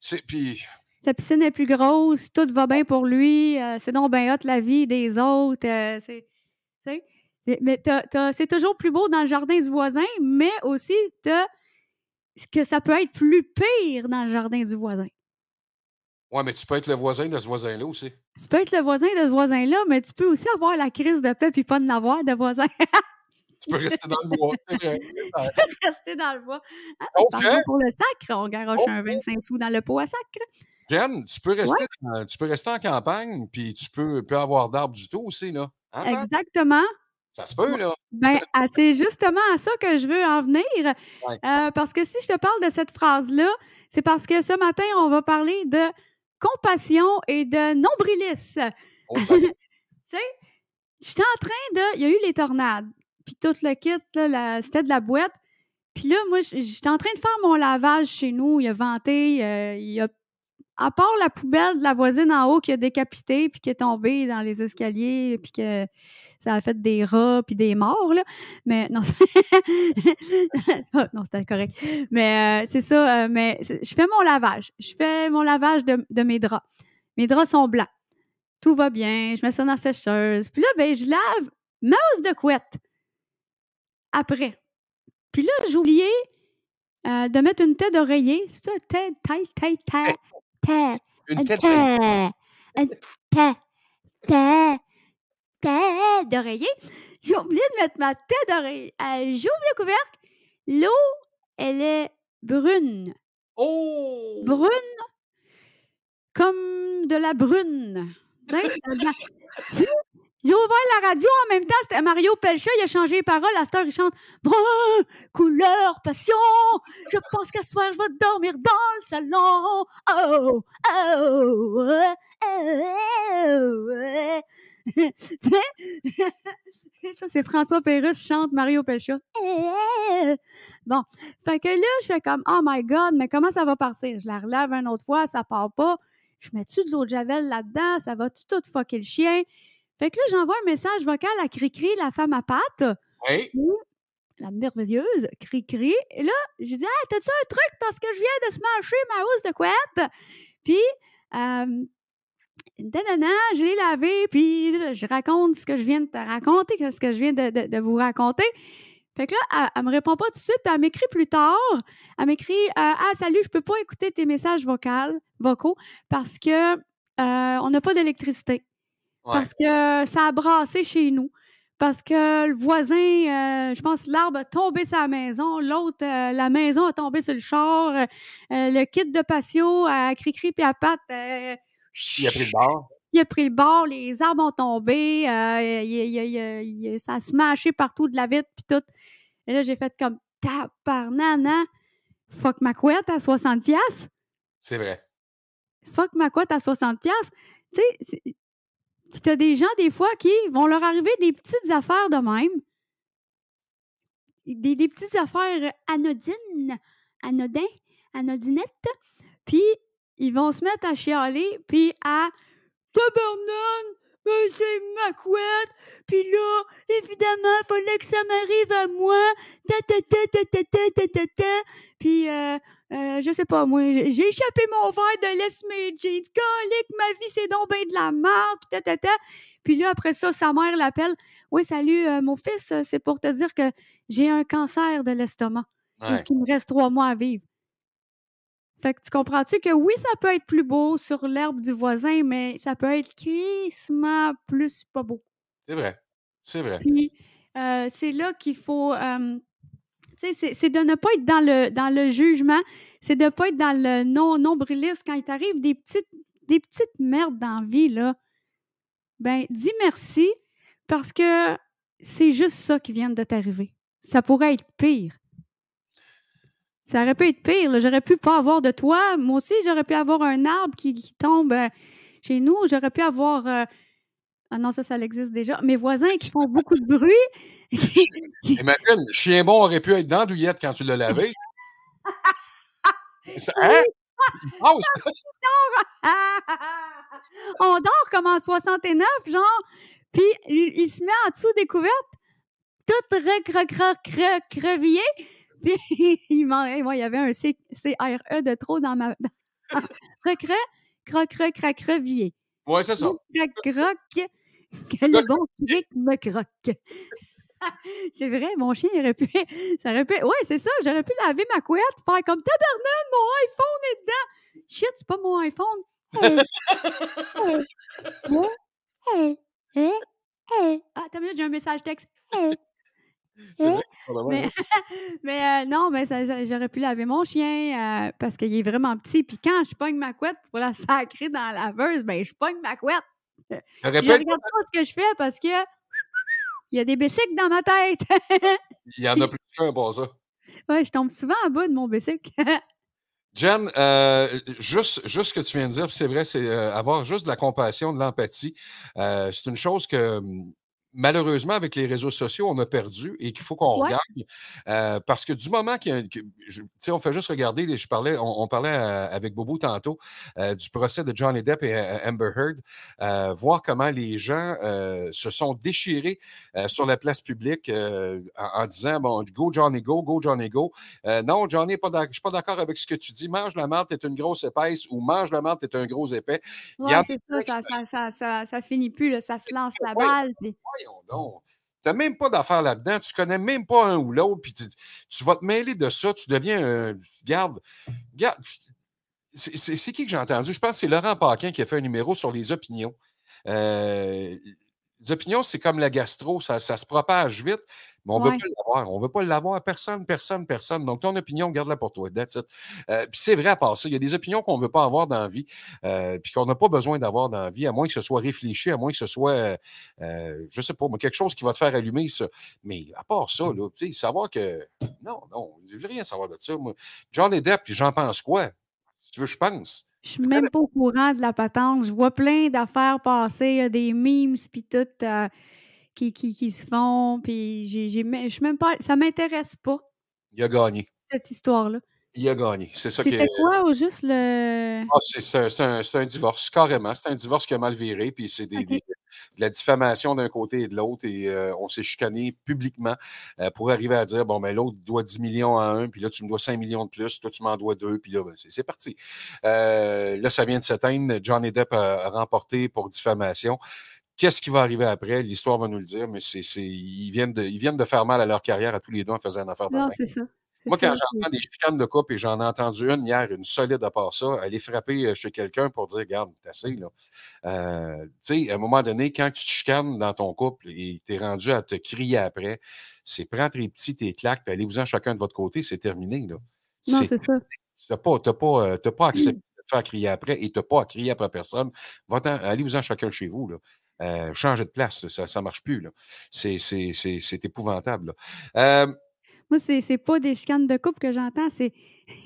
C'est, puis, Sa piscine est plus grosse, tout va bien pour lui, c'est donc bien hot la vie des autres. c'est- mais c'est toujours plus beau dans le jardin du voisin, mais aussi que ça peut être plus pire dans le jardin du voisin. ouais, mais tu peux être le voisin de ce voisin-là aussi. Tu peux être le voisin de ce voisin-là, mais tu peux aussi avoir la crise de paix puis pas en avoir de voisin. Tu peux rester dans le bois. Tu peux rester dans le bois. Hein, contre, pour le sacre, on garoche un 25 sous dans le pot à sacre. Jeanne, tu peux rester, dans- tu peux rester en campagne, puis tu peux, peux avoir d'arbres du tout aussi, là. Hein? Exactement. Ça se peut, là. Ben, ah, c'est justement à ça que je veux en venir. Ouais. Euh, parce que si je te parle de cette phrase-là, c'est parce que ce matin, on va parler de compassion et de nombrilisme. Oh, ben, tu sais, j'étais en train de. Il y a eu les tornades, puis tout le kit, c'était de la boîte. Puis là, moi, j'étais en train de faire mon lavage chez nous. Il a venté, euh, il a. À part la poubelle de la voisine en haut qui a décapité puis qui est tombée dans les escaliers puis que ça a fait des rats puis des morts, là. Mais non, non, c'était correct. Mais euh, c'est ça. euh, mais je fais mon lavage. Je fais mon lavage de, mes draps. Mes draps sont blancs. Tout va bien. Je mets ça dans la sécheuse. Puis là, ben, je lave ma de couette. Après. Puis là, j'ai oublié euh, de mettre une tête d'oreiller. C'est ça? Tête, tête, tête, tête, tête. Une tête. Une tête. Tête. Tête d'oreiller. J'ai oublié de mettre ma tête d'oreiller. Euh, J'ouvre le couvercle. L'eau, elle est brune. Oh! Brune comme de la brune. Sais, J'ai ouvert la radio en même temps, c'était Mario Pelcha, il a changé les paroles. À cette heure, il chante couleur, passion. Je pense qu'à soir, je vais dormir dans le salon. Oh, oh, ouais, oh, ouais. Tu sais, ça, c'est François Pérusse chante Mario Pelcha. Bon, fait que là, je fais comme Oh my God, mais comment ça va partir? Je la relève une autre fois, ça part pas. Je mets-tu de l'eau de Javel là-dedans? Ça va-tu tout fucker le chien? Fait que là, j'envoie un message vocal à Cricri, la femme à patte, Oui. la merveilleuse Cricri. Et là, je lui dis Ah, t'as-tu un truc? Parce que je viens de smasher ma housse de couette? Puis, euh, nanana, je l'ai lavé, puis je raconte ce que je viens de te raconter, ce que je viens de, de- de vous raconter. Fait que là, elle, elle me répond pas tout de suite, puis elle m'écrit plus tard. Elle m'écrit euh, Ah, salut, je peux pas écouter tes messages vocaux, vocaux parce que euh, on n'a pas d'électricité. Ouais. Parce que ça a brassé chez nous. Parce que le voisin, euh, je pense, l'arbre a tombé sur la maison. L'autre, euh, la maison a tombé sur le char. euh, le kit de patio à cri-cri puis à patte. Il a pris le bord. il a pris le bord, les arbres ont tombé, il- il- il- ça a smashé partout de la vitre, puis tout. Et là, j'ai fait comme tabarnana, fuck ma couette à 60$. piastres. C'est vrai. Fuck ma couette à 60$. piastres. Tu sais, puis t'as des gens, des fois, qui vont leur arriver des petites affaires de même. Des, des petites affaires anodines, anodins, anodinettes. Puis ils vont se mettre à chialer, puis à Tabarnane, ben c'est ma couette, puis là, évidemment, fallait que ça m'arrive à moi, ta ta ta ta ta ta ta ta ta. Puis, euh, euh, je sais pas, moi, j'ai échappé mon verre de laisse mes jeans, colique, ma vie, c'est donc ben de la merde, puis ta ta ta. Puis là, après ça, sa mère l'appelle, oui, salut, euh, mon fils, euh, c'est pour te dire que j'ai un cancer de l'estomac et Ouais. qu'il me reste trois mois à vivre. Fait que tu comprends-tu que oui, ça peut être plus beau sur l'herbe du voisin, mais ça peut être crissement plus pas beau. C'est vrai. C'est vrai. Puis euh, c'est là qu'il faut. euh, c'est- de ne pas être dans le, dans le jugement, c'est de ne pas être dans le non nombriliste quand il t'arrive des petites, des petites merdes dans la vie, là. Ben, dis merci parce que c'est juste ça qui vient de t'arriver. Ça pourrait être pire. Ça aurait pu être pire. J'aurais pu pas avoir de toit. Moi aussi, j'aurais pu avoir un arbre qui, qui tombe euh, chez nous. J'aurais pu avoir. euh, Ah non, ça, ça existe déjà. Mes voisins qui font beaucoup de bruit. Imagine, chien bon aurait pu être dans la douillette quand tu l'as lavé. Ça- hein? Oui, On dort comme en 69, genre. Puis il, se met en dessous des couvertes, tout recrevillé. Puis il, ouais, il y avait un CRE de trop dans ma. Recre, croque, cracrevillé. Ouais, c'est ça. Croc, croc, que le bon cric me croque. c'est vrai, mon chien il aurait pu. Ça aurait pu. Ouais, c'est ça, j'aurais pu laver ma couette, faire comme tabarnak, mon iPhone est dedans. Shit, c'est pas mon iPhone. Hey. Hey. Hey. Hey. Hey. Ah, t'as vu, j'ai un message texte. Vrai, de même. Mais, mais, euh, non, mais ça- ça- j'aurais pu laver mon chien euh, parce qu'il est vraiment petit. Puis quand je pogne ma couette pour la sacrer dans la laveuse, ben je pogne ma couette. Je regarde pas ce que je fais parce que il y a des bicycles dans ma tête. Il y en a plus qu'un pour ça. ouais, je tombe souvent en bas de mon bicycle. Jen, euh, juste, juste ce que tu viens de dire, c'est vrai, c'est euh, avoir juste de la compassion, de l'empathie. euh, c'est une chose que hum, malheureusement, avec les réseaux sociaux, on a perdu et qu'il faut qu'on Ouais. regarde. euh, parce que du moment qu'il y a. que- je- Tu sais, on fait juste regarder, je parlais, on, on parlait euh, avec Bobo tantôt euh, du procès de Johnny Depp et Amber Heard, euh, voir comment les gens se sont déchirés sur la place publique en, en disant bon, go Johnny, go, go Johnny, go. Non, Johnny, je ne suis pas d'accord avec ce que tu dis. Mange la menthe, t'es une grosse épaisse ou mange la menthe, t'es un gros épais. Ouais, c'est ça, ça, finit plus, là, ça se lance la balle. Voyons. Tu n'as même pas d'affaires là-dedans. Tu connais même pas un ou l'autre. Puis tu, vas te mêler de ça. Tu deviens un. Garde. Garde. C'est qui que j'ai entendu? Je pense que c'est Laurent Paquin qui a fait un numéro sur les opinions. Euh, les opinions, c'est comme la gastro, ça se propage vite, mais on ne Ouais. veut pas l'avoir. On ne veut pas l'avoir. Personne, personne, personne. Donc, ton opinion, garde-la pour toi. That's it. Euh, puis c'est vrai à part ça. Il y a des opinions qu'on ne veut pas avoir dans la vie, euh, puis qu'on n'a pas besoin d'avoir dans la vie, à moins que ce soit réfléchi, à moins que ce soit, euh, je sais pas, moi, quelque chose qui va te faire allumer ça. Mais à part ça, là, tu sais, savoir que. Non, non, je ne veux rien savoir de ça. Moi. Johnny Depp, puis j'en pense quoi? Si tu veux, je pense. Je suis même pas au courant de la patente. Je vois plein d'affaires passer, il y a des memes puis tout qui, qui, qui se font. Puis j'ai, j'ai, me- je suis même pas. Ça m'intéresse pas, Il a gagné. cette histoire-là. Il a gagné. C'est ça qui C'était est. quoi au juste le. Ah, c'est c'est un, c'est un- divorce, carrément. C'est un divorce qui a mal viré, puis c'est des, de la diffamation d'un côté et de l'autre et euh, on s'est chicané publiquement euh, pour arriver à dire bon, ben l'autre doit 10 millions à un, puis là, tu me dois 5 millions de plus, toi, tu m'en dois deux, puis là, ben, c'est c'est parti. Euh, là, ça vient de s'éteindre. Johnny Depp a, a remporté pour diffamation. Qu'est-ce qui va arriver après? L'histoire va nous le dire, mais c'est, c'est- ils, viennent de, ils viennent de faire mal à leur carrière à tous les deux en faisant une affaire de Non, c'est ça. Moi, quand j'entends des chicanes de couple, et j'en ai entendu une hier, une solide à part ça, aller frapper euh, chez quelqu'un pour dire, regarde, t'as assez, là. Euh, tu sais, à un moment donné, quand tu te chicanes dans ton couple et t'es rendu à te crier après, c'est prends tes petits, tes claques, puis allez-vous-en chacun de votre côté, c'est terminé, là. Non, C'est ça. T'as pas, t'as pas, euh, t'as pas accepté de te faire crier après et t'as pas à crier après personne. Allez-vous-en chacun chez vous. Là. Euh, changez de place, ça ne marche plus. C'est, épouvantable. Euh, Moi, c'est c'est pas des chicanes de couple que j'entends, c'est.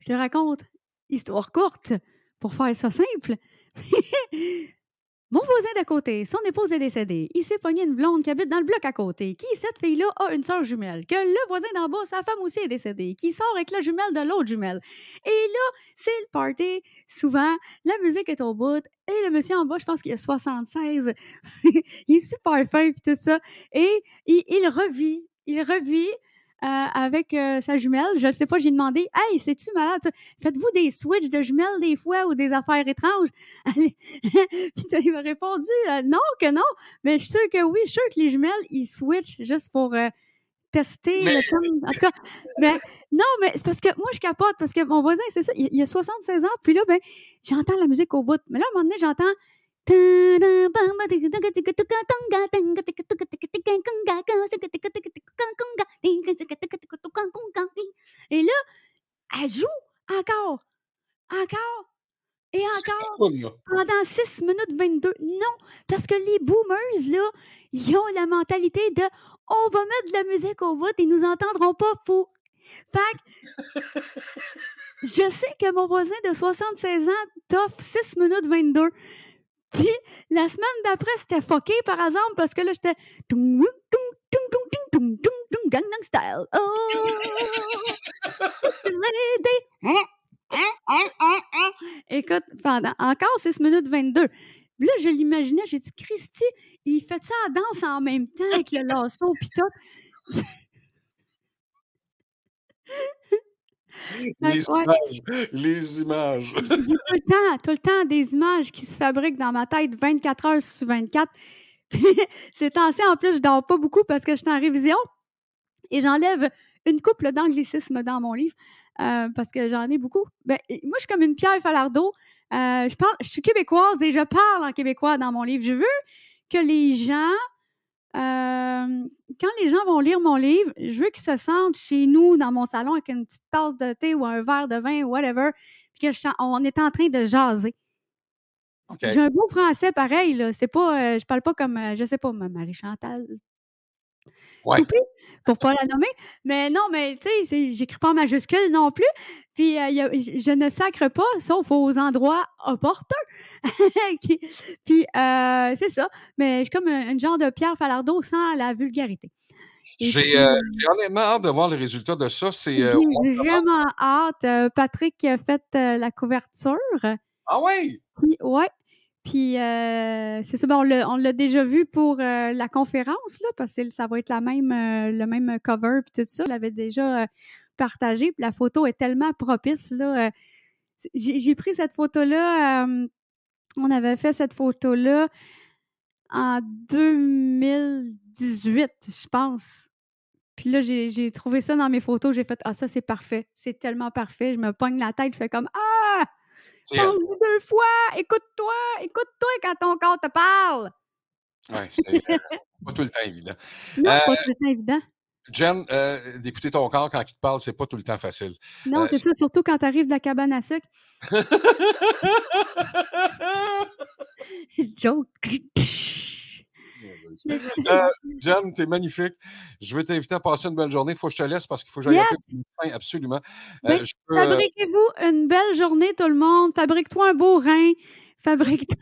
Je te raconte, histoire courte, pour faire ça simple. Mon voisin d'à côté, son épouse est décédée. Il s'est pogné une blonde qui habite dans le bloc à côté. Qui, cette fille-là, a une sœur jumelle? Que le voisin d'en bas, sa femme aussi est décédée. Qui sort avec la jumelle de l'autre jumelle? Et là, c'est le party. Souvent, la musique est au bout. Et le monsieur en bas, je pense qu'il a 76. il est super fin et tout ça. Et il revit. Il revit euh, avec euh, sa jumelle. Je ne sais pas, j'ai demandé Hey, c'est-tu malade? Faites-vous des switches de jumelles des fois ou des affaires étranges? Puis il m'a répondu euh, Non, que non. Mais je suis sûre que oui, je suis sûre que les jumelles, ils switchent juste pour tester Mais- le chum. En tout cas, mais non, mais c'est parce que moi, je capote parce que mon voisin, c'est ça, il, il a 76 ans. Puis là, ben, j'entends la musique au bout. Mais là, à un moment donné, j'entends. Et là, elle joue encore, encore et encore pendant 6 minutes 22. Non, parce que les boomers, là, ils ont la mentalité de on va mettre de la musique au bout, ils nous entendront pas fou. Fait que, je sais que mon voisin de 76 ans t'offre 6 minutes 22. Puis la semaine d'après, c'était fucké par exemple parce que là, j'étais. Gangnam Style. Oh! Écoute, pendant encore 6 minutes 22. Là, je l'imaginais, j'ai dit, Christy, il fait ça à danse en même temps avec le lasso, pis tout. Les Ouais. images. Les images. J'ai tout le temps, tout le temps des images qui se fabriquent dans ma tête 24 heures sur 24. Puis ces temps-ci, en plus, je dors pas beaucoup parce que je suis en révision et j'enlève une couple d'anglicisme dans mon livre euh, parce que j'en ai beaucoup. Ben, moi, je suis comme une pierre falardeau. Euh, je, parle, je suis québécoise et je parle en québécois dans mon livre. Je veux que les gens, quand les gens vont lire mon livre, je veux qu'ils se sentent chez nous, dans mon salon, avec une petite tasse de thé ou un verre de vin ou whatever, puis que je sens- on est en train de jaser. J'ai un beau français pareil, là. C'est pas, euh, je parle pas comme, euh, je sais pas, ma- Marie-Chantal Ouais. Toupé, pour pas la nommer. Mais non, mais tu sais, j'écris pas en majuscule non plus. Puis euh, il y a- je ne sacre pas, sauf aux endroits opportuns. Puis euh, c'est ça. Mais je suis comme un, un genre de Pierre Falardeau sans la vulgarité. J'ai euh, j'ai honnêtement hâte de voir le résultat de ça. C'est, J'ai vraiment hâte. Patrick a fait la couverture. Ah oui! Ouais. Puis, euh, c'est ça. ben, on l'a- déjà vu pour euh, la conférence, là, parce que ça va être la même, euh, le même cover, puis tout ça. On l'avait déjà partagé. Puis, la photo est tellement propice, là. J'ai pris cette photo-là. on avait fait cette photo-là en 2018, je pense. Puis là, j'ai j'ai trouvé ça dans mes photos. J'ai fait Ah, ça, c'est parfait. C'est tellement parfait. Je me pogne la tête. Je fais comme Ah! C'est elle. Pense deux fois! Écoute-toi! Écoute-toi quand ton corps te parle! Ouais, c'est euh, pas tout le temps évident. Non, Euh, pas tout le temps évident. Jen, euh, d'écouter ton corps quand il te parle, c'est pas tout le temps facile. Non, c'est ça, surtout quand tu arrives de la cabane à sucre. Joke! Euh, Jen, t'es magnifique. Je veux t'inviter à passer une belle journée. Il faut que je te laisse parce qu'il faut que j'aille Yes! absolument. Euh, Ben, peux, euh, Fabriquez-vous une belle journée, tout le monde. Fabrique-toi un beau rein. Fabrique-toi.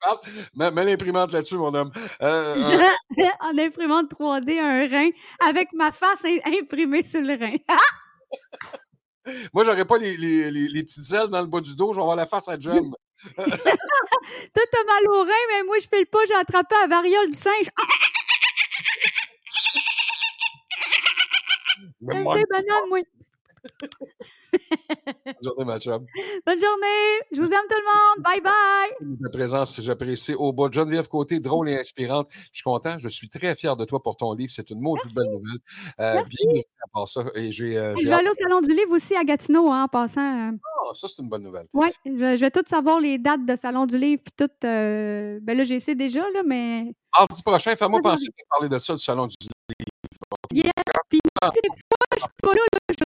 Parle. Mets, mets l'imprimante là-dessus, mon homme. Euh, euh, en imprimante 3D, un rein avec ma face im- imprimée sur le rein. moi, j'aurais pas les, les, les, les petites ailes dans le bas du dos. Je vais avoir la face à Jen. Toi, t'as mal au rein, mais moi, je fais le pas, j'ai attrapé la variole du singe. Me banane, moi. Bonne journée, ma chum. Bonne journée. Je vous aime tout le monde. Bye bye. Ta présence, j'apprécie au bout. Geneviève Côté, drôle et inspirante. Je suis content. Je suis très fier de toi pour ton livre. C'est une maudite belle nouvelle. Euh, bien à part ça. Et j'ai, euh, Je vais aller au Salon du Livre aussi à Gatineau, hein, en passant. euh. Ah, ça, c'est une bonne nouvelle. Oui, je, je vais tout savoir les dates de Salon du Livre. Puis tout. euh, ben là, j'ai essayé déjà, là, mais. Mardi prochain, fais-moi penser de parler de ça, du Salon du livre. Yeah. Puis, des fois, je suis pas là, là, je.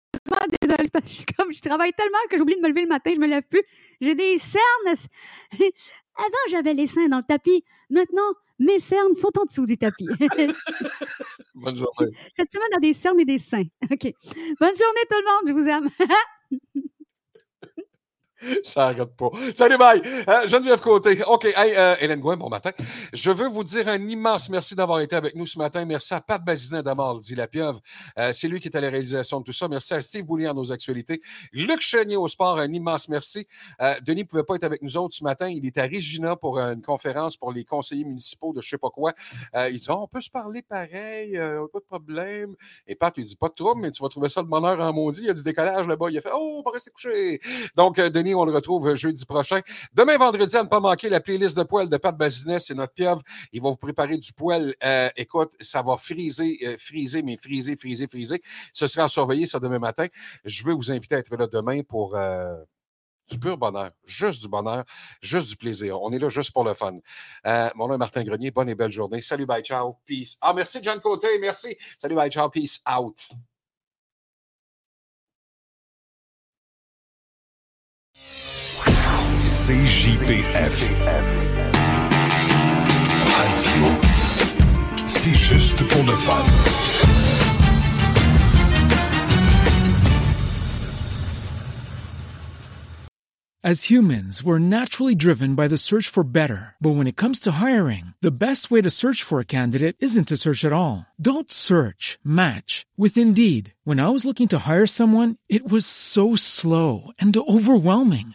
parce que je, suis comme, je travaille tellement que j'oublie de me lever le matin, je me lève plus. J'ai des cernes. Avant, j'avais les seins dans le tapis. Maintenant, mes cernes sont en dessous du tapis. Bonne journée. Cette semaine, on a des cernes et des seins. OK. Bonne journée, tout le monde. Je vous aime. Ça arrête pas. Salut, bye! Euh, Geneviève Côté. OK, hey, euh, Hélène Gouin, bon matin. Je veux vous dire un immense merci d'avoir été avec nous ce matin. Merci à Pat Bazinet dit la pieuvre. Euh, c'est lui qui est à la réalisation de tout ça. Merci à Steve Boulier à nos actualités. Luc Chenier au sport, un immense merci. Euh, Denis ne pouvait pas être avec nous autres ce matin. Il est à Regina pour une conférence pour les conseillers municipaux de je sais pas quoi. Euh, il dit Ah, on peut se parler pareil, pas de problème. Et Pat, il dit Pas de trouble, mais tu vas trouver ça de bonheur en maudit. Il y a du décalage là-bas. Il a fait Oh, on va rester couché. Donc, euh, On le retrouve jeudi prochain. Demain, vendredi, à ne pas manquer la playlist de poêle de Pat Bazinet. C'est notre pieuvre. Il va vous préparer du poêle. Euh, écoute, ça va friser, euh, friser, mais friser, friser, friser. Ce sera à surveiller ça demain matin. Je veux vous inviter à être là demain pour. euh, du pur bonheur, juste du bonheur, juste du plaisir. On est là juste pour le fun. Mon nom est Martin Grenier. Bonne et belle journée. Salut, bye, ciao, peace. Ah, merci, John Côté, merci. Salut, bye, ciao, peace, out. CJPF. Radio. C'est juste pour le fun. As humans, we're naturally driven by the search for better. But when it comes to hiring, the best way to search for a candidate isn't to search at all. Don't search, match with Indeed. When I was looking to hire someone, it was so slow and overwhelming.